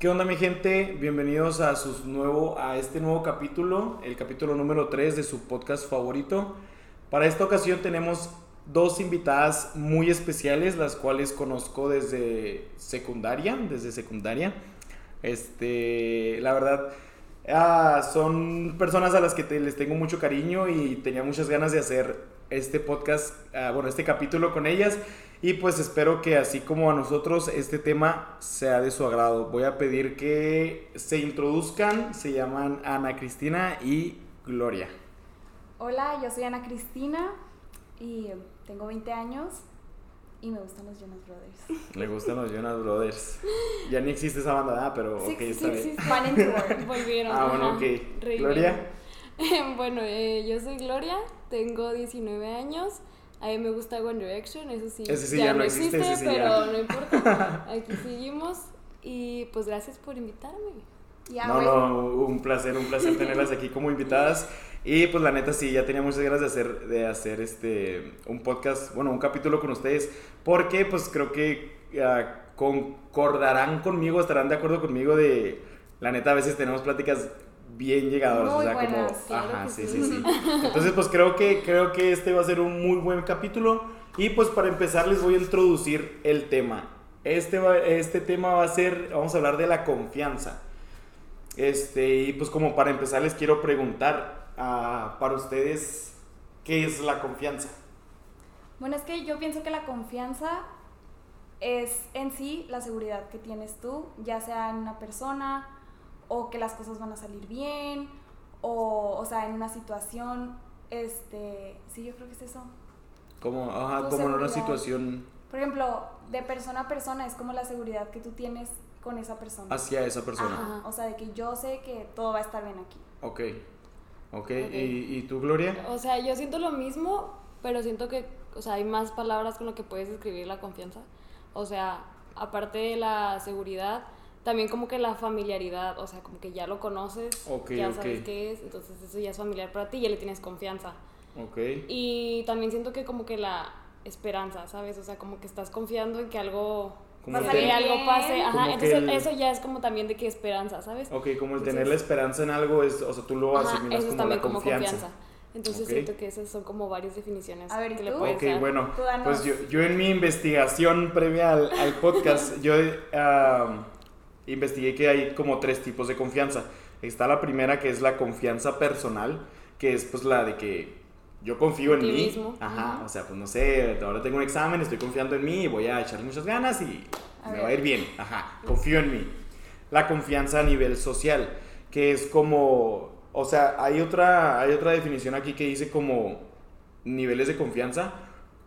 ¿Qué onda mi gente? Bienvenidos a, sus nuevo, a este nuevo capítulo, el capítulo número 3 de su podcast favorito. Para esta ocasión tenemos dos invitadas muy especiales, las cuales conozco desde secundaria, desde secundaria. Este, la verdad, ah, son personas a las que les tengo mucho cariño y tenía muchas ganas de hacer este podcast, ah, bueno, este capítulo con ellas. Y pues espero que así como a nosotros este tema sea de su agrado. Voy a pedir que se introduzcan. Se llaman Ana Cristina y Gloria. Hola, yo soy Ana Cristina y tengo 20 años y me gustan los Jonas Brothers. Le gustan los Jonas Brothers. Ya ni existe esa banda, ¿ah? pero sí, ok, sí, está sí, bien. Van en tour. Volvieron. Ah, bueno, ok. Gloria. bueno, eh, yo soy Gloria, tengo 19 años. A mí me gusta One Direction, eso sí. Ese sí ya no existe, ese sí pero ya. no importa. Aquí seguimos. Y pues gracias por invitarme. Ya, no, no, un placer, un placer tenerlas aquí como invitadas. Y pues la neta sí, ya tenía muchas ganas de hacer, de hacer este, un podcast, bueno, un capítulo con ustedes, porque pues creo que ah, concordarán conmigo, estarán de acuerdo conmigo de, la neta a veces tenemos pláticas bien llegadoras, Muy o sea, buenas, como, claro ajá, sí, sí. sí, sí. Entonces pues creo que, creo que este va a ser un muy buen capítulo y pues para empezar les voy a introducir el tema. Este, va- este tema va a ser, vamos a hablar de la confianza. Este, y pues como para empezar les quiero preguntar ah, para ustedes, ¿qué es la confianza? Bueno, es que yo pienso que la confianza es en sí la seguridad que tienes tú, ya sea en una persona o que las cosas van a salir bien o, o sea, en una situación, este, sí, yo creo que es eso. Como, ajá, como en una situación Por ejemplo, de persona a persona es como la seguridad que tú tienes con esa persona. hacia esa persona. Ajá, o sea, de que yo sé que todo va a estar bien aquí. Ok, ok. Ok. ¿Y, y tú, Gloria? O sea, yo siento lo mismo, pero siento que, o sea, hay más palabras con lo que puedes describir la confianza. O sea, aparte de la seguridad, también como que la familiaridad, o sea, como que ya lo conoces, Ok, ya sabes qué es, entonces eso ya es familiar para ti y ya le tienes confianza. Ok. Y también siento que como que la esperanza, ¿sabes? O sea, como que estás confiando en que algo Como Va a el que algo pase, ajá, entonces el- eso ya es como también de que esperanza, ¿sabes? Ok, como el Entonces- tener la esperanza en algo es, o sea, tú lo Ajá, asimilas eso es como también la como confianza. confianza. Entonces Ok. siento que esas son como varias definiciones A ver, ¿y que le tú? puedes Ok, dar. bueno, pues yo, yo en mi investigación previa al, al podcast, yo ah, investigué que hay como tres tipos de confianza. Está la primera que es la confianza personal, que es pues la de que yo confío en Ti mí. mismo. Ajá, o sea, pues no sé, ahora tengo un examen, estoy confiando en mí y voy a echar muchas ganas y A me ver. va a ir bien. Ajá, confío en mí. La confianza a nivel social, que es como, o sea, hay otra, hay otra definición aquí que dice como niveles de confianza,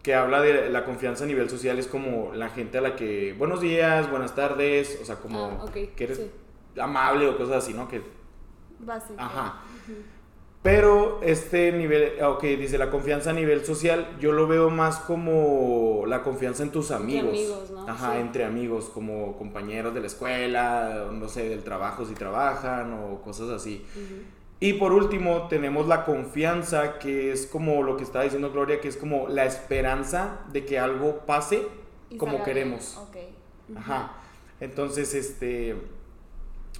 que habla de la confianza a nivel social, es como la gente a la que, buenos días, buenas tardes, o sea, como Ah, que eres sí. amable o cosas así, ¿no? Que Básico. Ajá. Pero este nivel, ah, ok, dice la confianza a nivel social, yo lo veo más como la confianza en tus amigos. amigos, ¿no? Ajá, Sí. entre amigos, como compañeros de la escuela, no sé, del trabajo si trabajan o cosas así. Ujú. Y por último, tenemos la confianza, que es como lo que estaba diciendo Gloria, que es como la esperanza de que algo pase Y como queremos. Ajá. Entonces, este.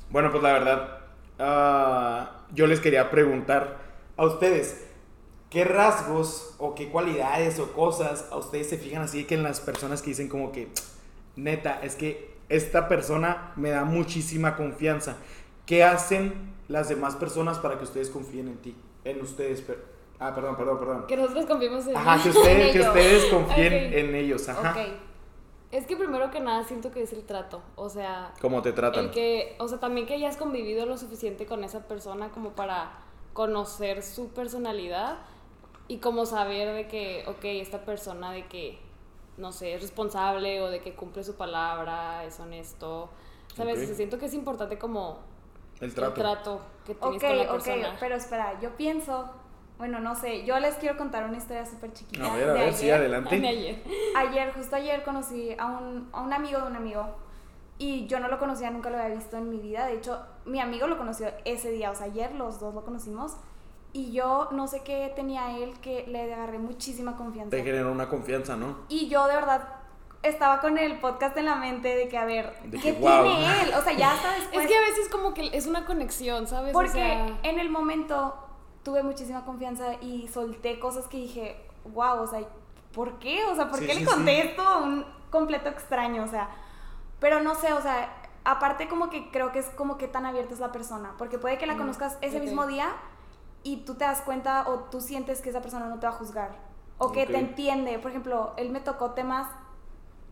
Bueno, pues la verdad, ah, yo les quería preguntar a ustedes, ¿qué rasgos o qué cualidades o cosas a ustedes se fijan así que en las personas que dicen como que, neta, es que esta persona me da muchísima confianza? ¿Qué hacen las demás personas para que ustedes confíen en ti? En ustedes, per- ah, perdón, perdón, perdón. Que nosotros confiemos en Ajá, que ustedes, que ellos. ustedes confíen en ellos, ajá. Ok. Es que primero que nada siento que es el trato, o sea, ¿Cómo te tratan? el que, o sea, también que hayas convivido lo suficiente con esa persona como para conocer su personalidad y como saber de que, ok, esta persona de que, no sé, es responsable o de que cumple su palabra, es honesto, ¿sabes? Ok. O sea, siento que es importante como El trato. el trato que tienes Ok, con la ok, persona. pero espera, yo pienso, bueno, no sé, yo les quiero contar una historia súper chiquita. A ver, a de ver, sí, ayer. adelante. De ayer. Ayer, justo ayer conocí a un, a un amigo de un amigo y yo no lo conocía, nunca lo había visto en mi vida. De hecho, mi amigo lo conoció ese día, o sea, ayer los dos lo conocimos y yo no sé qué tenía él que le agarré muchísima confianza. Te generó una confianza, ¿no? Y yo de verdad estaba con el podcast en la mente de que, a ver, De ¿qué que, wow. tiene él? O sea, ya hasta después. Es que a veces como que es una conexión, ¿sabes? O Porque sea, en el momento tuve muchísima confianza y solté cosas que dije, wow, o sea, ¿por qué? O sea, ¿por Sí, qué sí, le conté sí. esto a un completo extraño? O sea, pero no sé, o sea, aparte como que creo que es como que tan abierta es la persona, porque puede que la Mm, conozcas ese mismo día y tú te das cuenta o tú sientes que esa persona no te va a juzgar o que te entiende. Por ejemplo, él me tocó temas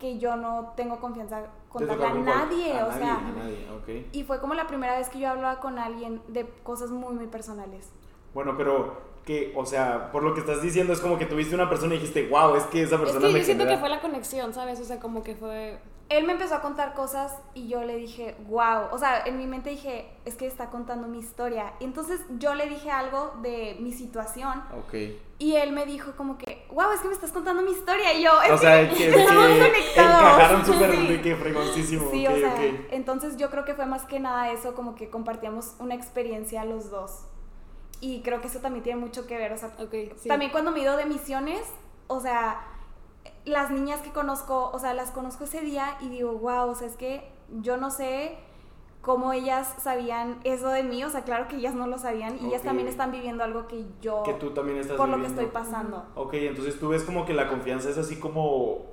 que yo no tengo confianza contarle a nadie, a o nadie, sea, a nadie, ok. y fue como la primera vez que yo hablaba con alguien de cosas muy, muy personales. Bueno, pero que, o sea, por lo que estás diciendo es como que tuviste una persona y dijiste, wow, es que esa es persona que me yo siento genera- que fue la conexión, ¿sabes? O sea, como que fue... Él me empezó a contar cosas y yo le dije, wow, o sea, en mi mente dije, es que está contando mi historia. Y entonces yo le dije algo de mi situación Ok. y él me dijo como que, wow, es que me estás contando mi historia. Y yo, es O sea, que, que conectados. encajaron súper Sí. que fregoncísimo. Sí, ok, o sea, ok. entonces yo creo que fue más que nada eso, como que compartíamos una experiencia los dos. Y creo que eso también tiene mucho que ver, o sea, sí. también cuando me he ido de misiones, o sea, las niñas que conozco, o sea, las conozco ese día y digo, wow, o sea, es que yo no sé cómo ellas sabían eso de mí, o sea, claro que ellas no lo sabían y ellas también están viviendo algo que yo, Que tú también estás por lo que estoy pasando. Ok, entonces tú ves como que la confianza es así como...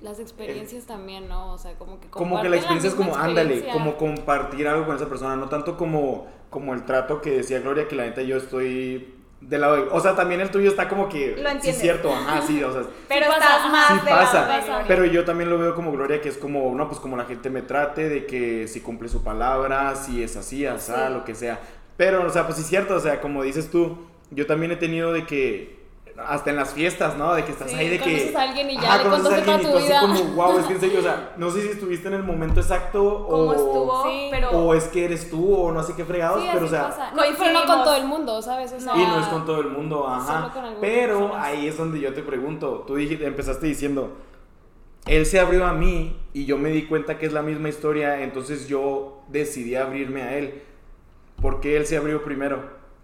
Las experiencias también, ¿no? O sea, como que Como que la experiencia es como, ándale, como compartir algo con esa persona, no tanto como, como el trato que decía Gloria, que la neta yo estoy del lado de... O sea, también el tuyo está como que... Lo sí, cierto, ajá, sí, o sea... Pero pasa, más Sí pasa, pero yo también lo veo como Gloria, que es como, no, pues como la gente me trate, de que si cumple su palabra, si es así, asá, Sí. lo que sea. Pero, o sea, pues sí es cierto, o sea, como dices tú, yo también he tenido de que, hasta en las fiestas, ¿no? De que estás Sí, ahí, de que... conoces a alguien y ya le conoces a alguien toda y tu tú así vida. como, wow, es que en serio, o sea, no sé si estuviste en el momento exacto Cómo o... estuvo, Sí. pero... O es que eres tú, o no sé qué fregados, Sí, pero o así sea... pasa. No, pero no con todo el mundo, ¿sabes? O sea, Y no es con todo el mundo, ajá. Solo con algunas Pero personas. ahí es donde yo te pregunto. Tú dijiste, empezaste diciendo, él se abrió a mí y yo me di cuenta que es la misma historia, entonces yo decidí abrirme a él. ¿Por qué él se abrió primero?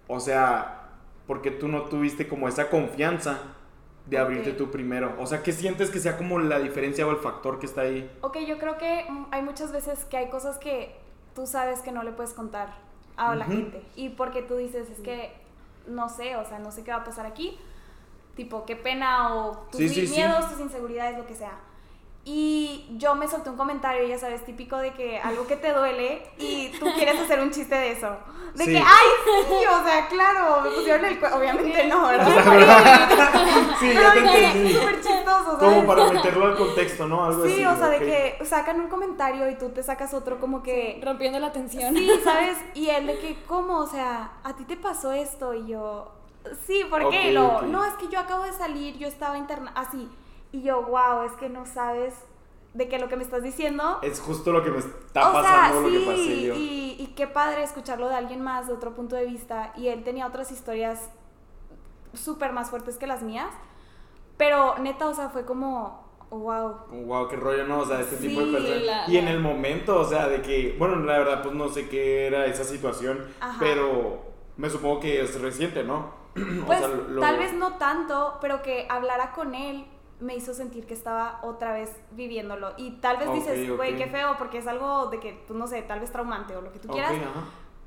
O sea, porque tú no tuviste como esa confianza de abrirte tú primero. O sea, ¿qué sientes que sea como la diferencia o el factor que está ahí? Ok, yo creo que hay muchas veces que hay cosas que tú sabes que no le puedes contar a la gente. Y porque tú dices, es que no sé, o sea, no sé qué va a pasar aquí. Tipo, qué pena o tus Sí, sí, sí. miedos, tus inseguridades, lo que sea. Y yo me solté un comentario, ya sabes, típico de que algo que te duele y tú quieres hacer un chiste de eso. De Sí. que, ay, sí, o sea, claro, me pusieron el. Obviamente no, ¿verdad? sí, Pero ya te de que entendí. súper chistoso, ¿sabes? Como para meterlo al contexto, ¿no? Algo Sí, así. o sea, de que sacan un comentario y tú te sacas otro como que... rompiendo la tensión. Sí, ¿sabes? Y él de que, ¿cómo? O sea, ¿a ti te pasó esto? Y yo, sí, ¿por qué? Lo. No, es que yo acabo de salir, yo estaba interna... Así. Y yo, wow, es que no sabes de que lo que me estás diciendo... Es justo lo que me está o sea, pasando, sí, lo que pasé yo. Y, y qué padre escucharlo de alguien más, de otro punto de vista. Y él tenía otras historias súper más fuertes que las mías. Pero neta, o sea, fue como, wow. Wow, qué rollo, ¿no? O sea, este tipo de personas. la- y en la- el momento, o sea, de que, bueno, la verdad, pues no sé qué era esa situación, Ajá. pero me supongo que es reciente, ¿no? O Pues sea, lo- tal vez no tanto, pero que hablara con él me hizo sentir que estaba otra vez viviéndolo. Y tal vez Ok, dices, güey, ok. qué feo, porque es algo de que, tú no sé, tal vez traumante o lo que tú quieras. ajá.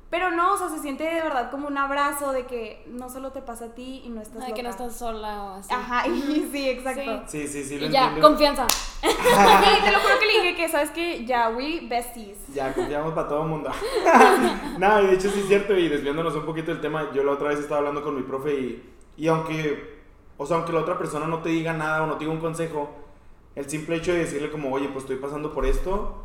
Pero no, o sea, se siente de verdad como un abrazo de que no solo te pasa a ti y no estás Ay, que no loca. estás sola o así. Ajá, y sí, exacto. Sí, sí, sí, lo Y ya, entiendo. confianza. Sí, te lo juro que le dije que, ¿sabes qué? Ya, we besties. Ya, confiamos para todo el mundo. no, y de hecho sí es cierto, y desviándonos un poquito del tema, yo la otra vez estaba hablando con mi profe y, y aunque, o sea, aunque la otra persona no te diga nada o no te diga un consejo, el simple hecho de decirle como, oye, pues estoy pasando por esto,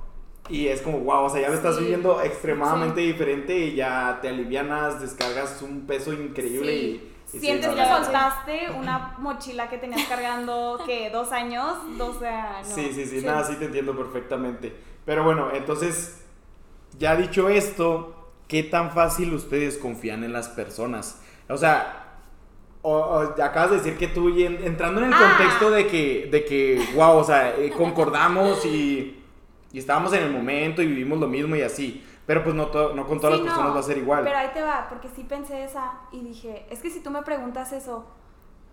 y es como, wow, o sea, ya lo estás Sí. viviendo extremadamente diferente y ya te alivianas, descargas un peso increíble Sí. y... y sí, Sientes no, que soltaste una mochila que tenías cargando, que ¿Dos años? Dos años. Sí, sí, sí, nada, sí te entiendo perfectamente. Pero bueno, entonces, ya dicho esto, ¿qué tan fácil ustedes confían en las personas? O sea, o, o acabas de decir que tú, entrando en el Ah. contexto de que, de que, wow, o sea, eh, concordamos y, y estábamos en el momento y vivimos lo mismo y así. Pero pues no, to- no con todas Sí, las no, personas va a ser igual. Pero ahí te va, porque sí pensé esa y dije, es que si tú me preguntas eso,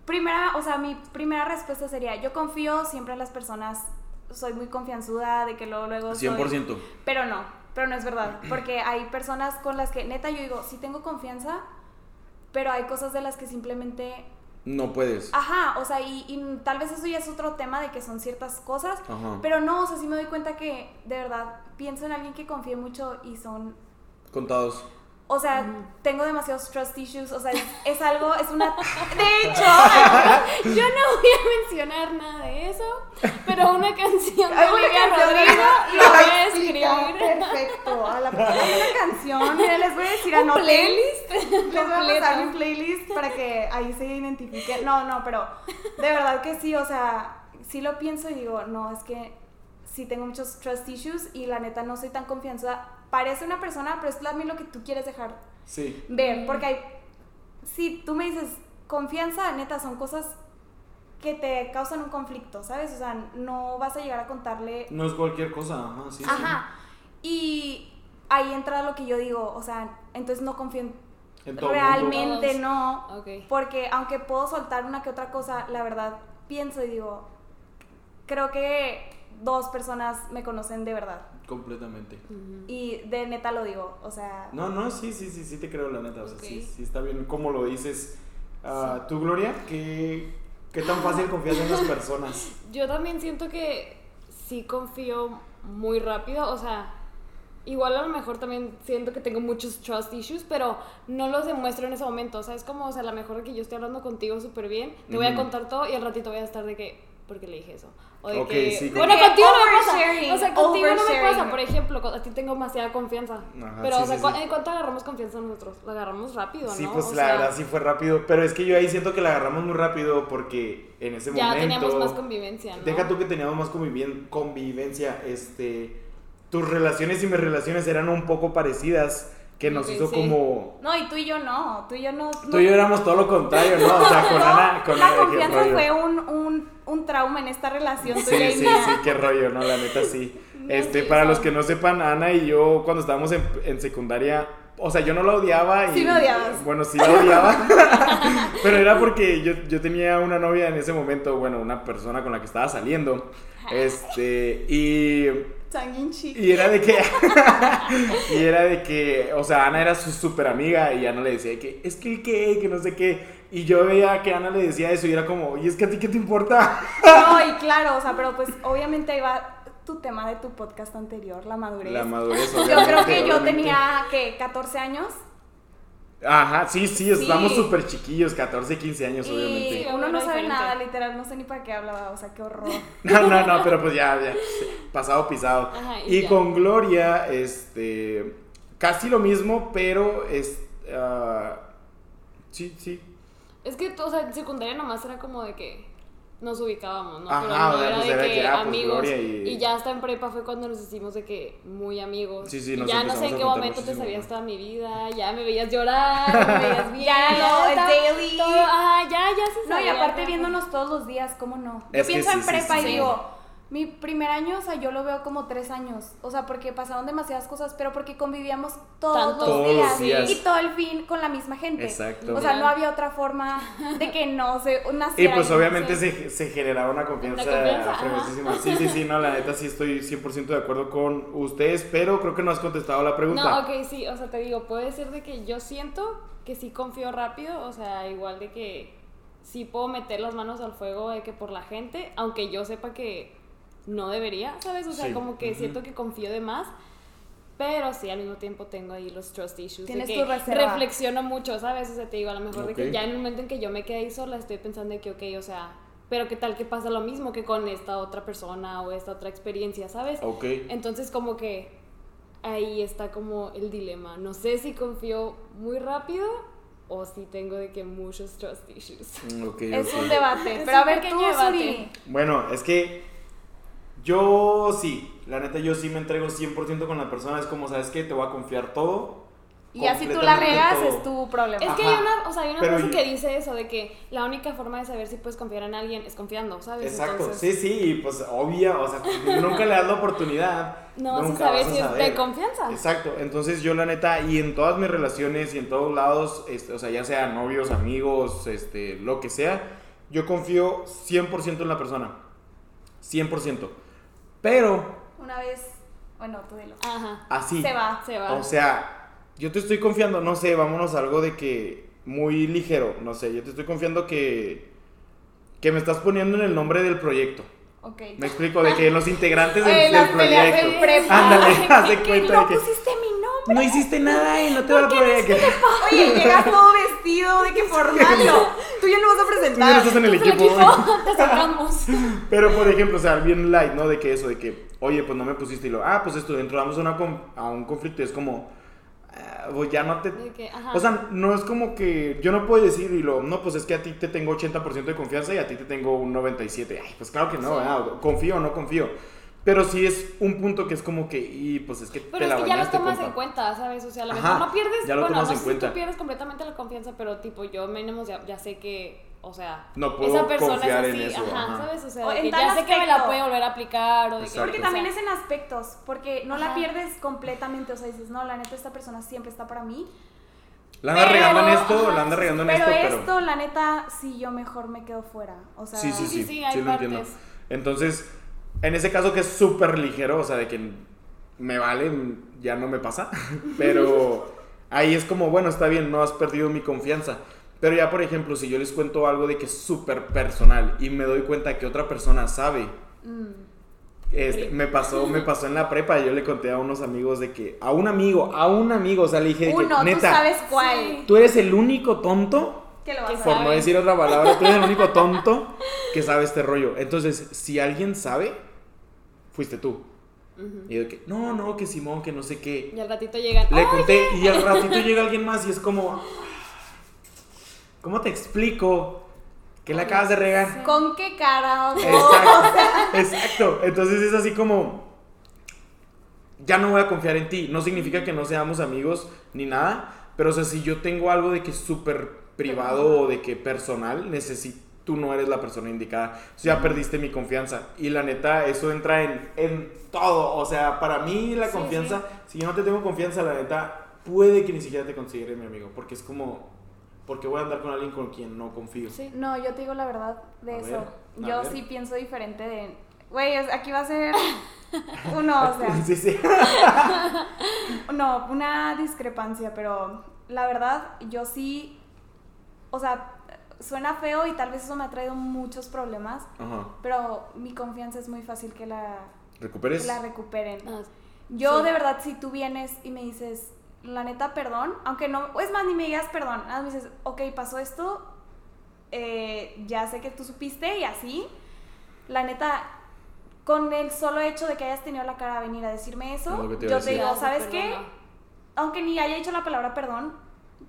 primera, o sea, mi primera respuesta sería, yo confío siempre en las personas soy muy confianzuda, de que luego, luego... soy- 100%. Pero no, pero no es verdad. Porque hay personas con las que, neta, yo digo, sí tengo confianza, pero hay cosas de las que simplemente... No puedes. Ajá, o sea, y, y tal vez eso ya es otro tema de que son ciertas cosas, Ajá. pero no, o sea, sí me doy cuenta que de verdad pienso en alguien que confíe mucho y son Contados. O sea, tengo demasiados trust issues, o sea, es, es algo, es una... De hecho, Yo no voy a mencionar nada de eso, pero una canción de Olivia Rodrigo lo voy a escribir. Perfecto. A la una canción. Mira, les voy a decir a Un playlist Les voy a pasar mi playlist para que ahí se identifique. No, no, pero de verdad que sí, o sea, sí lo pienso y digo, no, es que sí tengo muchos trust issues y la neta no soy tan confianzuda. Parece una persona, pero es también lo que tú quieres dejar Sí. ver, porque hay, si tú me dices confianza, neta, son cosas que te causan un conflicto, ¿sabes? O sea, no vas a llegar a contarle No es cualquier cosa, ajá, sí. sí. Ajá. Y ahí entra lo que yo digo, o sea, entonces no confío en mundo. realmente no, Ok. porque aunque puedo soltar una que otra cosa, la verdad pienso y digo, creo que dos personas me conocen de verdad Completamente. y de neta lo digo, o sea, No, no, sí, sí, sí, sí te creo, la neta. O sea, sí, sí está bien como lo dices. Ah, ¿Tú, Gloria? ¿Qué, ¿Qué tan fácil confías en las personas? Yo también siento que sí confío muy rápido, o sea, igual a lo mejor también siento que tengo muchos trust issues, pero no los demuestro en ese momento, o sea, es como, o sea, a lo mejor de que yo estoy hablando contigo súper bien, te voy a contar todo y al ratito voy a estar de que, ¿por qué le dije eso? O de que, sí, bueno, contigo no me pasa, o sea, contigo no me pasa, por ejemplo, a ti tengo demasiada confianza, Ajá, pero, sí, o sea, sí, ¿cu- sí. ¿en cuánto agarramos confianza nosotros? La agarramos rápido, Sí, ¿no? pues O la sea, verdad sí fue rápido. Pero es que yo ahí siento que la agarramos muy rápido porque en ese Ya momento. teníamos más convivencia, ¿no? Deja tú que teníamos más convivien- convivencia. Este. Tus relaciones y mis relaciones eran un poco parecidas. Que nos hizo sí. como. no, y tú y yo no, tú y yo no. Tú y yo éramos todo lo contrario, ¿no? O sea, con No, Ana. Con la confianza fue un, un, un trauma en esta relación Sí, y sí, mía. sí, qué rollo, ¿no? La neta sí. Este, para los que no sepan, Ana y yo cuando estábamos en, en secundaria, o sea, yo no la odiaba y... Sí me odiabas. Bueno, sí la odiaba, pero era porque yo, yo tenía una novia en ese momento, bueno, una persona con la que estaba saliendo, este, y... Y era de que. y era de que. O sea, Ana era su super amiga. Y Ana le decía que. Es que el que, que no sé qué. Y yo veía que Ana le decía eso. Y era como. ¿Y es que a ti qué te importa? No, y claro, o sea, pero pues obviamente ahí va tu tema de tu podcast anterior, la madurez. La madurez. yo creo que yo obviamente. tenía, ¿qué? 14 años. Ajá, sí, sí, estamos Sí. súper chiquillos, 14, 15 años, Y obviamente. uno no sabe diferente. nada, literal, no sé ni para qué hablaba, o sea, qué horror. No, no, no, pero pues ya, ya. Pasado pisado. Ajá, y y con Gloria, este. Casi lo mismo, pero es. ah, sí, sí. Es que, o sea, en secundaria nomás era como de que nos ubicábamos, ¿no? Ajá, Pero no o sea, era pues de era que que, ah, pues, amigos. Y- y... ya hasta en prepa fue cuando nos hicimos de que muy amigos. Sí, sí, y nos ya no sé en qué momento te sabías toda mi vida, ya me veías llorar, me veías bien. Ya, no, el daily. todo- ajá, ya, ya se No, y sabía, aparte viéndonos todos los días, ¿cómo no? Yo Es que pienso sí, en sí, prepa sí, y sí. digo, mi primer año, o sea, yo lo veo como tres años. O sea, porque pasaron demasiadas cosas, pero porque convivíamos todos, los, Todos los días, días. y todo el fin con la misma gente. Exacto. O sea, no había otra forma de que no se Y naciera. pues ahí, obviamente se, se generaba una confianza, confianza. Sí, sí, sí, no, la neta sí estoy 100% de acuerdo con ustedes, pero creo que no has contestado la pregunta. No, ok, sí, o sea, te digo, puede ser de que yo siento que sí confío rápido, o sea, igual de que sí puedo meter las manos al fuego de que por la gente, aunque yo sepa que no debería, ¿sabes? O sea, Sí, como que ujú. siento que confío de más, pero sí, al mismo tiempo tengo ahí los trust issues. Tienes de tu reserva. reflexiono mucho, ¿sabes? O sea, te digo, a lo mejor de que ya en el momento en que yo me quedé ahí sola, estoy pensando de que, ok, o sea, pero qué tal que pasa lo mismo que con esta otra persona o esta otra experiencia, ¿sabes? Ok. Entonces como que ahí está como el dilema. No sé si confío muy rápido o si tengo de que muchos trust issues. Mm, ok, Es un debate. Pero a ver, tú, debate. Suri. Bueno, es que yo sí, la neta yo sí me entrego 100% con la persona, es como, ¿sabes qué? Te voy a confiar todo. Y ya si tú la regas, todo. es tu problema. Es que Ajá. hay una, o sea, hay una frase yo- que dice eso de que la única forma de saber si puedes confiar en alguien es confiando, ¿sabes? Exacto, Entonces, sí, sí, y pues obvia, o sea, nunca le das la oportunidad. No vas a nunca saber vas a si es de saber. confianza. Exacto, entonces yo la neta, y en todas mis relaciones y en todos lados, este, o sea, ya sea novios, amigos, este, lo que sea, yo confío 100% en la persona. 100%. Pero Una vez, bueno, tú dilo. Ajá. así. Se va. Se va. O sea, yo te estoy confiando, no sé, vámonos a algo de que muy ligero, no sé, yo te estoy confiando que que me estás poniendo en el nombre del proyecto. Ok. Me explico de que los integrantes del, Oye, del las peleas de proyecto. Ándale, haz de cuenta no de que. No hiciste nada y no te va a poner que Oye, llegas todo vestido de que formal. Tú ya no vas a tú ya no presentar. estás en el equipo. te sacamos. Pero por ejemplo, o sea, bien light, ¿no? De que eso, de que, oye, pues no me pusiste y lo, ah, pues esto, entramos a, una con- a un conflicto y es como, pues ya no te... O sea, no es como que yo no puedo decir y lo, no, pues es que a ti te tengo 80% de confianza y a ti te tengo un 97%. Ay, pues claro que no, confío o no confío. Pero sí es un punto que es como que, y pues es que Pero te es la que ya lo tomas compa. en cuenta, ¿sabes? O sea, a lo Ajá, mejor no pierdes, ya lo bueno, tomas no en sé si cuenta. tú pierdes completamente la confianza, pero tipo, yo mínimo ya, ya sé que, o sea, No puedo esa persona confiar es en así, eso, ajá, ajá. ¿sabes? O sea, O en que tal ya sé que me la aspecto. puede volver a aplicar o de que. Porque o también sea, es en aspectos, porque no la Ajá. pierdes completamente, o sea, dices, no, la neta, esta persona siempre está para mí. La anda Pero- regando en esto, ajá, la anda regando en pero esto, pero... esto, la neta, sí, yo mejor me quedo fuera. O sea, Sí, sí, Sí, sí, sí, sí, hay lo entiendo. partes. Entonces, en ese caso que es súper ligero, o sea, de que me vale, ya no me pasa, pero ahí es como, bueno, está bien, no has perdido mi confianza. Pero ya, por ejemplo, si yo les cuento algo de que es súper personal y me doy cuenta que otra persona sabe, mm, este, me pasó, me pasó en la prepa, yo le conté a unos amigos de que, a un amigo, a un amigo, o sea, le dije de que, uno, tú neta, sabes cuál. Tú eres el único tonto Que lo vas a por ver. no decir otra palabra, tú eres el único tonto que sabe este rollo. Entonces, si alguien sabe, fuiste tú. Y yo de que, no, no, que Simón, que no sé qué. Y al ratito llegan, Le "Oye". conté y al ratito llega alguien más y es como, ¿cómo te explico que la acabas de regar? ¿Con qué cara? o- Exacto, exacto. Entonces es así como, ya no voy a confiar en ti. No significa que no seamos amigos ni nada, pero o sea, si yo tengo algo de que es súper privado o de que personal, necesito, tú no eres la persona indicada. Ya perdiste mi confianza. Y la neta, eso entra en, en todo. O sea, para mí la Sí, confianza, si yo no te tengo confianza, la neta, puede que ni siquiera te considere mi amigo. Porque es como, porque voy a andar con alguien con quien no confío. Sí. No, yo te digo la verdad de A eso. ver, yo ver. sí pienso diferente de. Güey, aquí va a ser uno, o sea. Sí, sí. No, una discrepancia, pero la verdad, yo sí. O sea, suena feo y tal vez eso me ha traído muchos problemas, Ajá. pero mi confianza es muy fácil que la, que ¿Recuperes? la recuperen. Ah, Yo Sí. de verdad, si tú vienes y me dices, la neta, perdón, aunque no, o es más, ni me digas perdón, nada más me dices, ok, pasó esto, eh, ya sé que tú supiste y así, la neta, con el solo hecho de que hayas tenido la cara de venir a decirme eso, que te a yo te digo, ¿sabes qué? Aunque ni haya dicho la palabra perdón,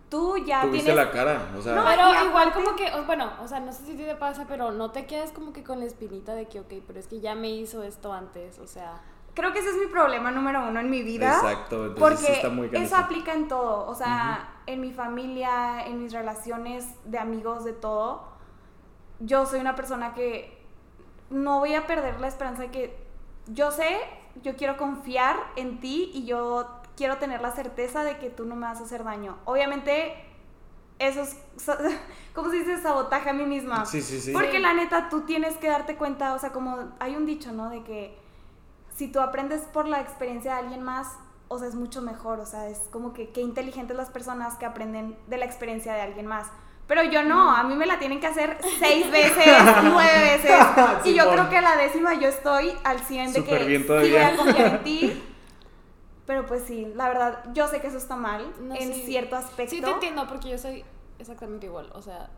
tú ya Tuviste tienes... la cara, o sea, No, Pero y igual como que, bueno, o sea, no sé si te pasa, pero no te quedas como que con la espinita de que, ok, pero es que ya me hizo esto antes, o sea, Creo que ese es mi problema número uno en mi vida. Exacto, entonces Porque está muy eso aplica en todo. O sea, en mi familia, en mis relaciones de amigos, de todo. Yo soy una persona que no voy a perder la esperanza de que yo sé, yo quiero confiar en ti y yo quiero tener la certeza de que tú no me vas a hacer daño. Obviamente, eso es, ¿cómo se dice? Sabotaje a mí misma. Sí, sí, sí. Porque Sí. la neta, tú tienes que darte cuenta, o sea, como hay un dicho, ¿no? De que si tú aprendes por la experiencia de alguien más, o sea, es mucho mejor, o sea, es como que qué inteligentes las personas que aprenden de la experiencia de alguien más. Pero yo no, a mí me la tienen que hacer seis veces, nueve veces. y yo Simón. creo que la décima yo estoy al 100 de Súper que sí voy a confiar en ti. Pero pues sí, la verdad, yo sé que eso está mal No, en sí. cierto aspecto. sí te entiendo porque yo soy exactamente igual, o sea,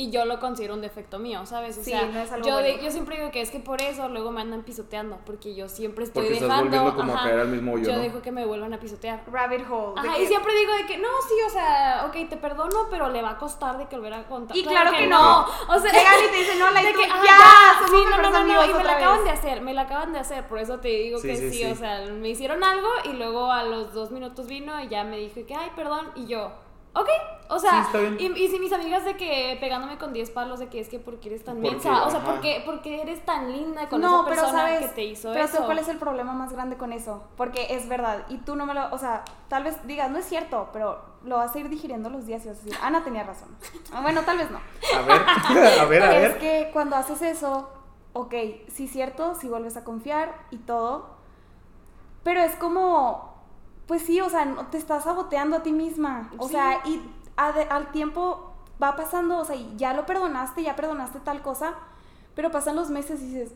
y yo lo considero un defecto mío, ¿sabes? O Sí, sea, no es algo yo, de- bueno. yo siempre digo que es que por eso luego me andan pisoteando, porque yo siempre estoy Porque estás dejando, volviendo como a ajá, caer al mismo hoyo, yo ¿no? dejo que me vuelvan a pisotear. Rabbit hole. Ajá, que- y siempre digo de que no, sí, o sea, ok, te perdono, pero le va a costar de que volver a contar. Y claro que no. O sea, Llegan y te dicen, no, la de y tú, que, ajá, ya, somos sí, no, no, no, no, y me la acaban de hacer, me la acaban de hacer, por eso te digo Sí, que sí, sí, sí. o sea, me hicieron algo y luego a los dos minutos vino y ya me dijo que, ay, perdón, y yo, ok, o sea, Sí, y, y si mis amigas de que pegándome con 10 palos de que es que porque eres tan mensa, o sea, porque, porque eres tan linda con no, esa pero persona sabes, que te hizo pero eso. sé cuál es el problema más grande con eso, porque es verdad, y tú no me lo, o sea, tal vez digas, no es cierto, pero lo vas a ir digiriendo los días y vas a decir, Ana tenía razón. Ah, Bueno, tal vez no. A ver, a ver, a Es ver. que cuando haces eso, ok, sí cierto, sí vuelves a confiar y todo, pero es como, pues sí, o sea, no te estás saboteando a ti misma, o Sí. sea, y ade- al tiempo va pasando, o sea, y ya lo perdonaste, ya perdonaste tal cosa, pero pasan los meses y dices,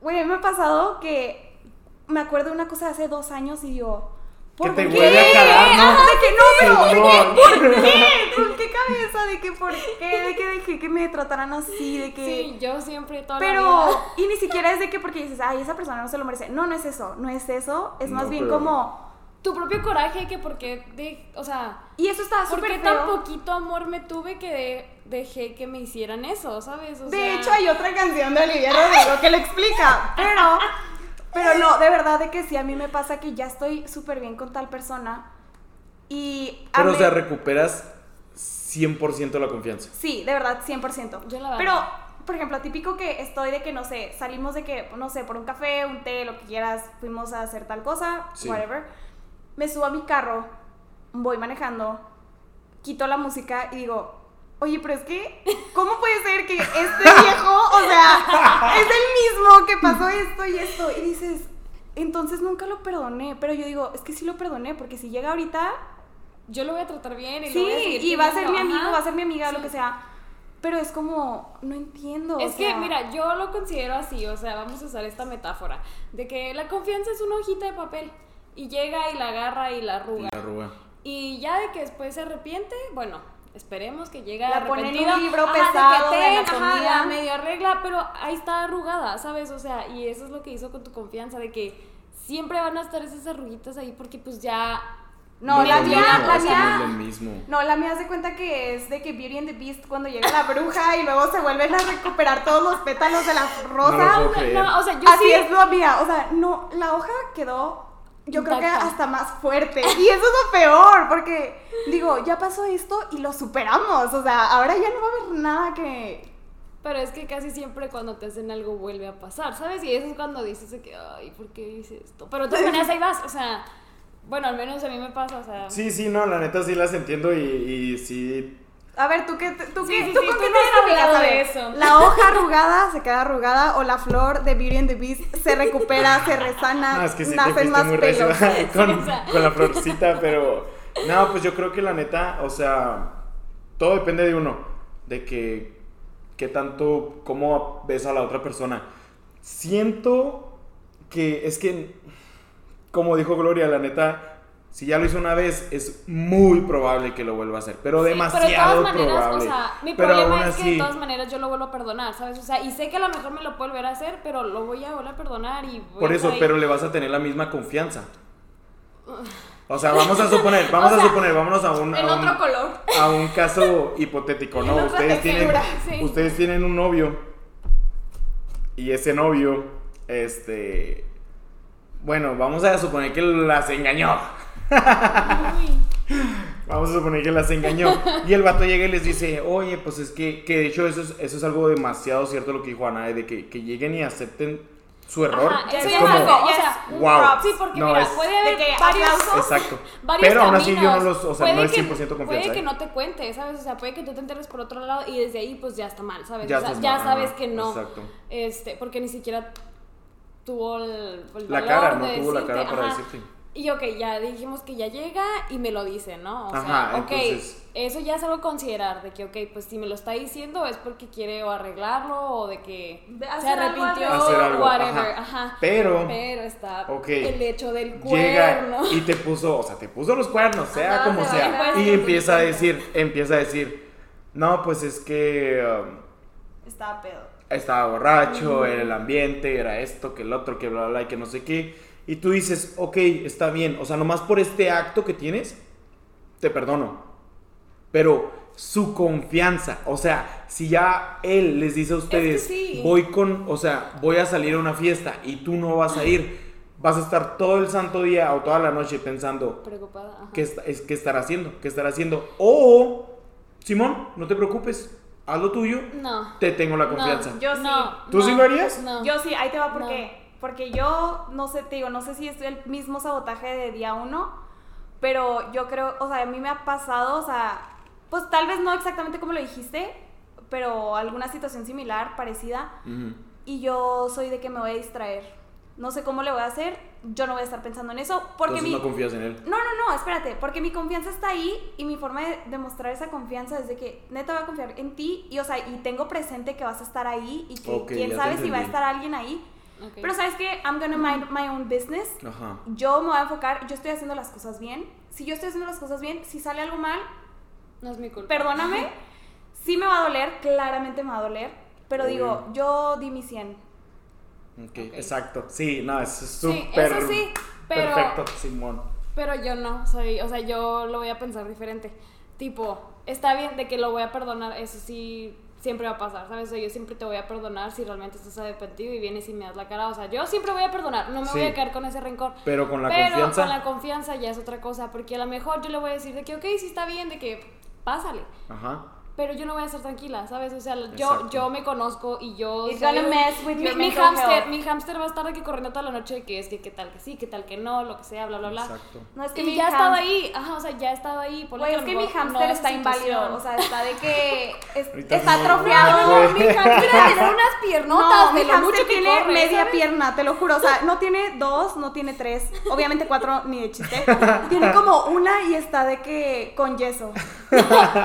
güey, a me ha pasado que me acuerdo de una cosa de hace dos años y digo, Que ¿por te qué? vuelve a calar, ¿no? Ajá, de que no, pero, ¿de Simón. qué? ¿por qué? ¿Con qué cabeza? ¿De que por qué? ¿De que dejé que me trataran así? ¿De que...? Sí, yo siempre toda la Pero, vida. y ni siquiera es de que porque dices, ay, esa persona no se lo merece. No, no es eso, no es eso. Es más No, bien pero- como. Tu propio coraje que porque de, o sea, Y eso estaba ¿por qué súper tan poquito amor me tuve que de- dejé que me hicieran eso, sabes? O De sea, hecho, hay otra canción de Olivia Rodrigo que lo explica. Pero, pero no, de verdad de que sí, a mí me pasa que ya estoy súper bien con tal persona. Y. Pero, o sea, recuperas 100% la confianza. Sí, de verdad, 100%. Yo la verdad. Pero, por ejemplo, típico que estoy de que, no sé, salimos de que, no sé, por un café, un té, lo que quieras, fuimos a hacer tal cosa, Sí. whatever. Me subo a mi carro, voy manejando, quito la música y digo, oye, pero es que, ¿cómo puede ser que este viejo, o sea, es el mismo que pasó esto y esto? Y dices, entonces nunca lo perdoné, pero yo digo, es que sí lo perdoné, porque si llega ahorita, yo lo voy a tratar bien y lo Sí, voy a seguir y va a ser mi amigo, ajá. va a ser mi amiga, lo que sea. Pero es como, no entiendo. Es o que, mira, yo lo considero así, o sea, vamos a usar esta metáfora, de que la confianza es una hojita de papel y llega y la agarra y la arruga. La arruga. Y ya de que después se arrepiente, bueno, esperemos que llegue La pone en un libro Ajá, pesado que de ten, anatomía. ajá, la medio arregla, pero ahí está arrugada, ¿sabes? O sea, y eso es lo que hizo con tu confianza, de que siempre van a estar esas arruguitas ahí porque pues ya... No, la mía, mismo, la que no mismo. La mía se cuenta que es de que Beauty and the Beast cuando llega la bruja y luego se vuelven a recuperar todos los pétalos de la No rosa. lo puedo creer. No, o sea, yo Así sí... es la mía. O sea, no, la hoja quedó, yo creo que hasta más fuerte. Y eso es lo peor, porque digo, ya pasó esto y lo superamos. O sea, ahora ya no va a haber nada que. Pero es que casi siempre cuando te hacen algo vuelve a pasar, ¿sabes? Y eso es cuando dices que, ay, ¿por qué hice esto? Pero de todas maneras ahí vas, o sea, bueno, al menos a mí me pasa, o sea... Sí, sí, no, la neta sí las entiendo y, y sí. A ver, ¿tú qué? ¿Tú Sí, qué? sí, ¿Tú sí, con tú qué te has identificas? hablado A de eso. La hoja arrugada se queda arrugada o la flor de Beauty and the Beast se recupera, se resana, No, es que nacen más muy pelos. con, o sea. con la florcita, pero. No, pues yo creo que la neta, o sea, todo depende de uno. De que. qué tanto. cómo ves a la otra persona. Siento que es que. Como dijo Gloria, la neta. Si ya lo hizo una vez, es muy probable que lo vuelva a hacer. Pero Sí, demasiado pero de todas maneras, probable. o sea, mi pero problema es que así- de todas maneras yo lo vuelvo a perdonar, ¿sabes? O sea, y sé que a lo mejor me lo puedo volver a hacer, pero lo voy a volver a perdonar y voy Por eso, pero le vas a tener la misma confianza. O sea, vamos a suponer, vamos O a suponer, vámonos a un, En a un, otro color. a un caso hipotético, ¿no? En Ustedes tienen, sí. ustedes tienen un novio y ese novio, este, bueno, vamos a suponer que las engañó. Vamos a suponer que las engañó. Y el vato llega y les dice, oye, pues es que, que de hecho eso es, eso es algo demasiado cierto lo que dijo Ana, de que, que lleguen y acepten su error. Ajá, eso es ya como, es algo, o sea, un wow. Sí, porque No, mira, es- puede haber que varios. Exacto. varios Pero aún así yo no los, o sea, Puede no es que- 100% confianza. Puede que ¿eh? no te cuente, ¿sabes? O sea, puede que tú te enteres por otro lado y desde ahí pues ya está mal, ¿sabes? Ya o sea, estás ya mal, sabes ajá, que no. exacto. Este, porque ni siquiera tuvo el, el La valor cara, no de tuvo la cara para ajá. decirte. Y ok, ya dijimos que ya llega y me lo dice, ¿no? O Ajá, sea, ok, entonces- eso ya es algo a considerar, de que, ok, pues si me lo está diciendo es porque quiere o arreglarlo o de que De se arrepintió, Hacer algo, whatever, ajá. ajá. Pero, Pero está el hecho del llega cuerno. y te puso, o sea, te puso los cuernos, sea Ajá, como se sea. Y empieza a decir, empieza a decir, no, pues es que um, Estaba pedo. estaba borracho, era el ambiente, era esto, que el otro, que bla, bla, bla, y que no sé qué. Y tú dices, ok, está bien, o sea, nomás por este acto que tienes, te perdono. Pero su confianza, o sea, si ya él les dice a ustedes, sí. voy con, o sea, voy a salir a una fiesta y tú no vas a ir, vas a estar todo el santo día o toda la noche pensando, Preocupada, ajá. ¿qué, está- es, ¿qué estará haciendo? ¿Qué estará haciendo? O, Simón, no te preocupes, haz lo tuyo, No. te tengo la confianza. No, Yo sí. no, ¿Tú sí no, lo harías? No. Yo sí, ahí te va por No. qué. Porque yo, no sé, te digo, no sé si es el mismo sabotaje de día uno, pero yo creo, o sea, a mí me ha pasado, o sea, pues tal vez no exactamente como lo dijiste, pero alguna situación similar, parecida, Ujú. y yo soy de que me voy a distraer. No sé cómo le voy a hacer, yo no voy a estar pensando en eso porque Entonces mi... no confías en él. No, no, no, espérate, porque mi confianza está ahí y mi forma de demostrar esa confianza es de que neta voy a confiar en ti y, o sea, y tengo presente que vas a estar ahí y que Ok, quién sabe si va a estar alguien ahí. Ok. Pero sabes que I'm gonna mind my own business. Ajá. Yo me voy a enfocar, yo estoy haciendo las cosas bien. Si yo estoy haciendo las cosas bien, si sale algo mal, No es mi culpa. perdóname. Sí me va a doler, claramente me va a doler. Pero digo, yo di mi 100. Ok, Ok. exacto. Sí, no, es Sí, súper. eso sí, pero- Perfecto, Simón. Pero yo no, soy, o sea, yo lo voy a pensar diferente. Tipo, está bien de que lo voy a perdonar, eso sí siempre va a pasar, ¿sabes? O sea, yo siempre te voy a perdonar si realmente estás arrepentido y vienes y me das la cara. O sea, yo siempre voy a perdonar, no me Sí. voy a quedar con ese rencor. Pero con la Pero confianza. con la confianza ya es otra cosa, porque a lo mejor yo le voy a decir de que, ok, sí está bien, de que pásale. Ajá. Pero yo no voy a estar tranquila, ¿sabes? O sea, yo, Exacto. yo me conozco y yo. It's soy gonna mess with mi, your mi hamster, mi hamster va a estar de que corriendo toda la noche de que es que qué tal que sí, qué tal que no, lo que sea, bla, bla, bla. Exacto. No es que y mi ya ha estado ham- ahí, ajá, o sea, ya ha estado ahí. Güey, a es que mi no hamster está inválido. O sea, está de que. es- está atrofiado. güey. mi hamster tiene unas piernotas No, de mi lo mucho que tiene corre, media ¿sabes? pierna, te lo juro. O sea, no tiene dos, no tiene tres. Obviamente cuatro ni de chiste. Tiene como una y está de que con yeso.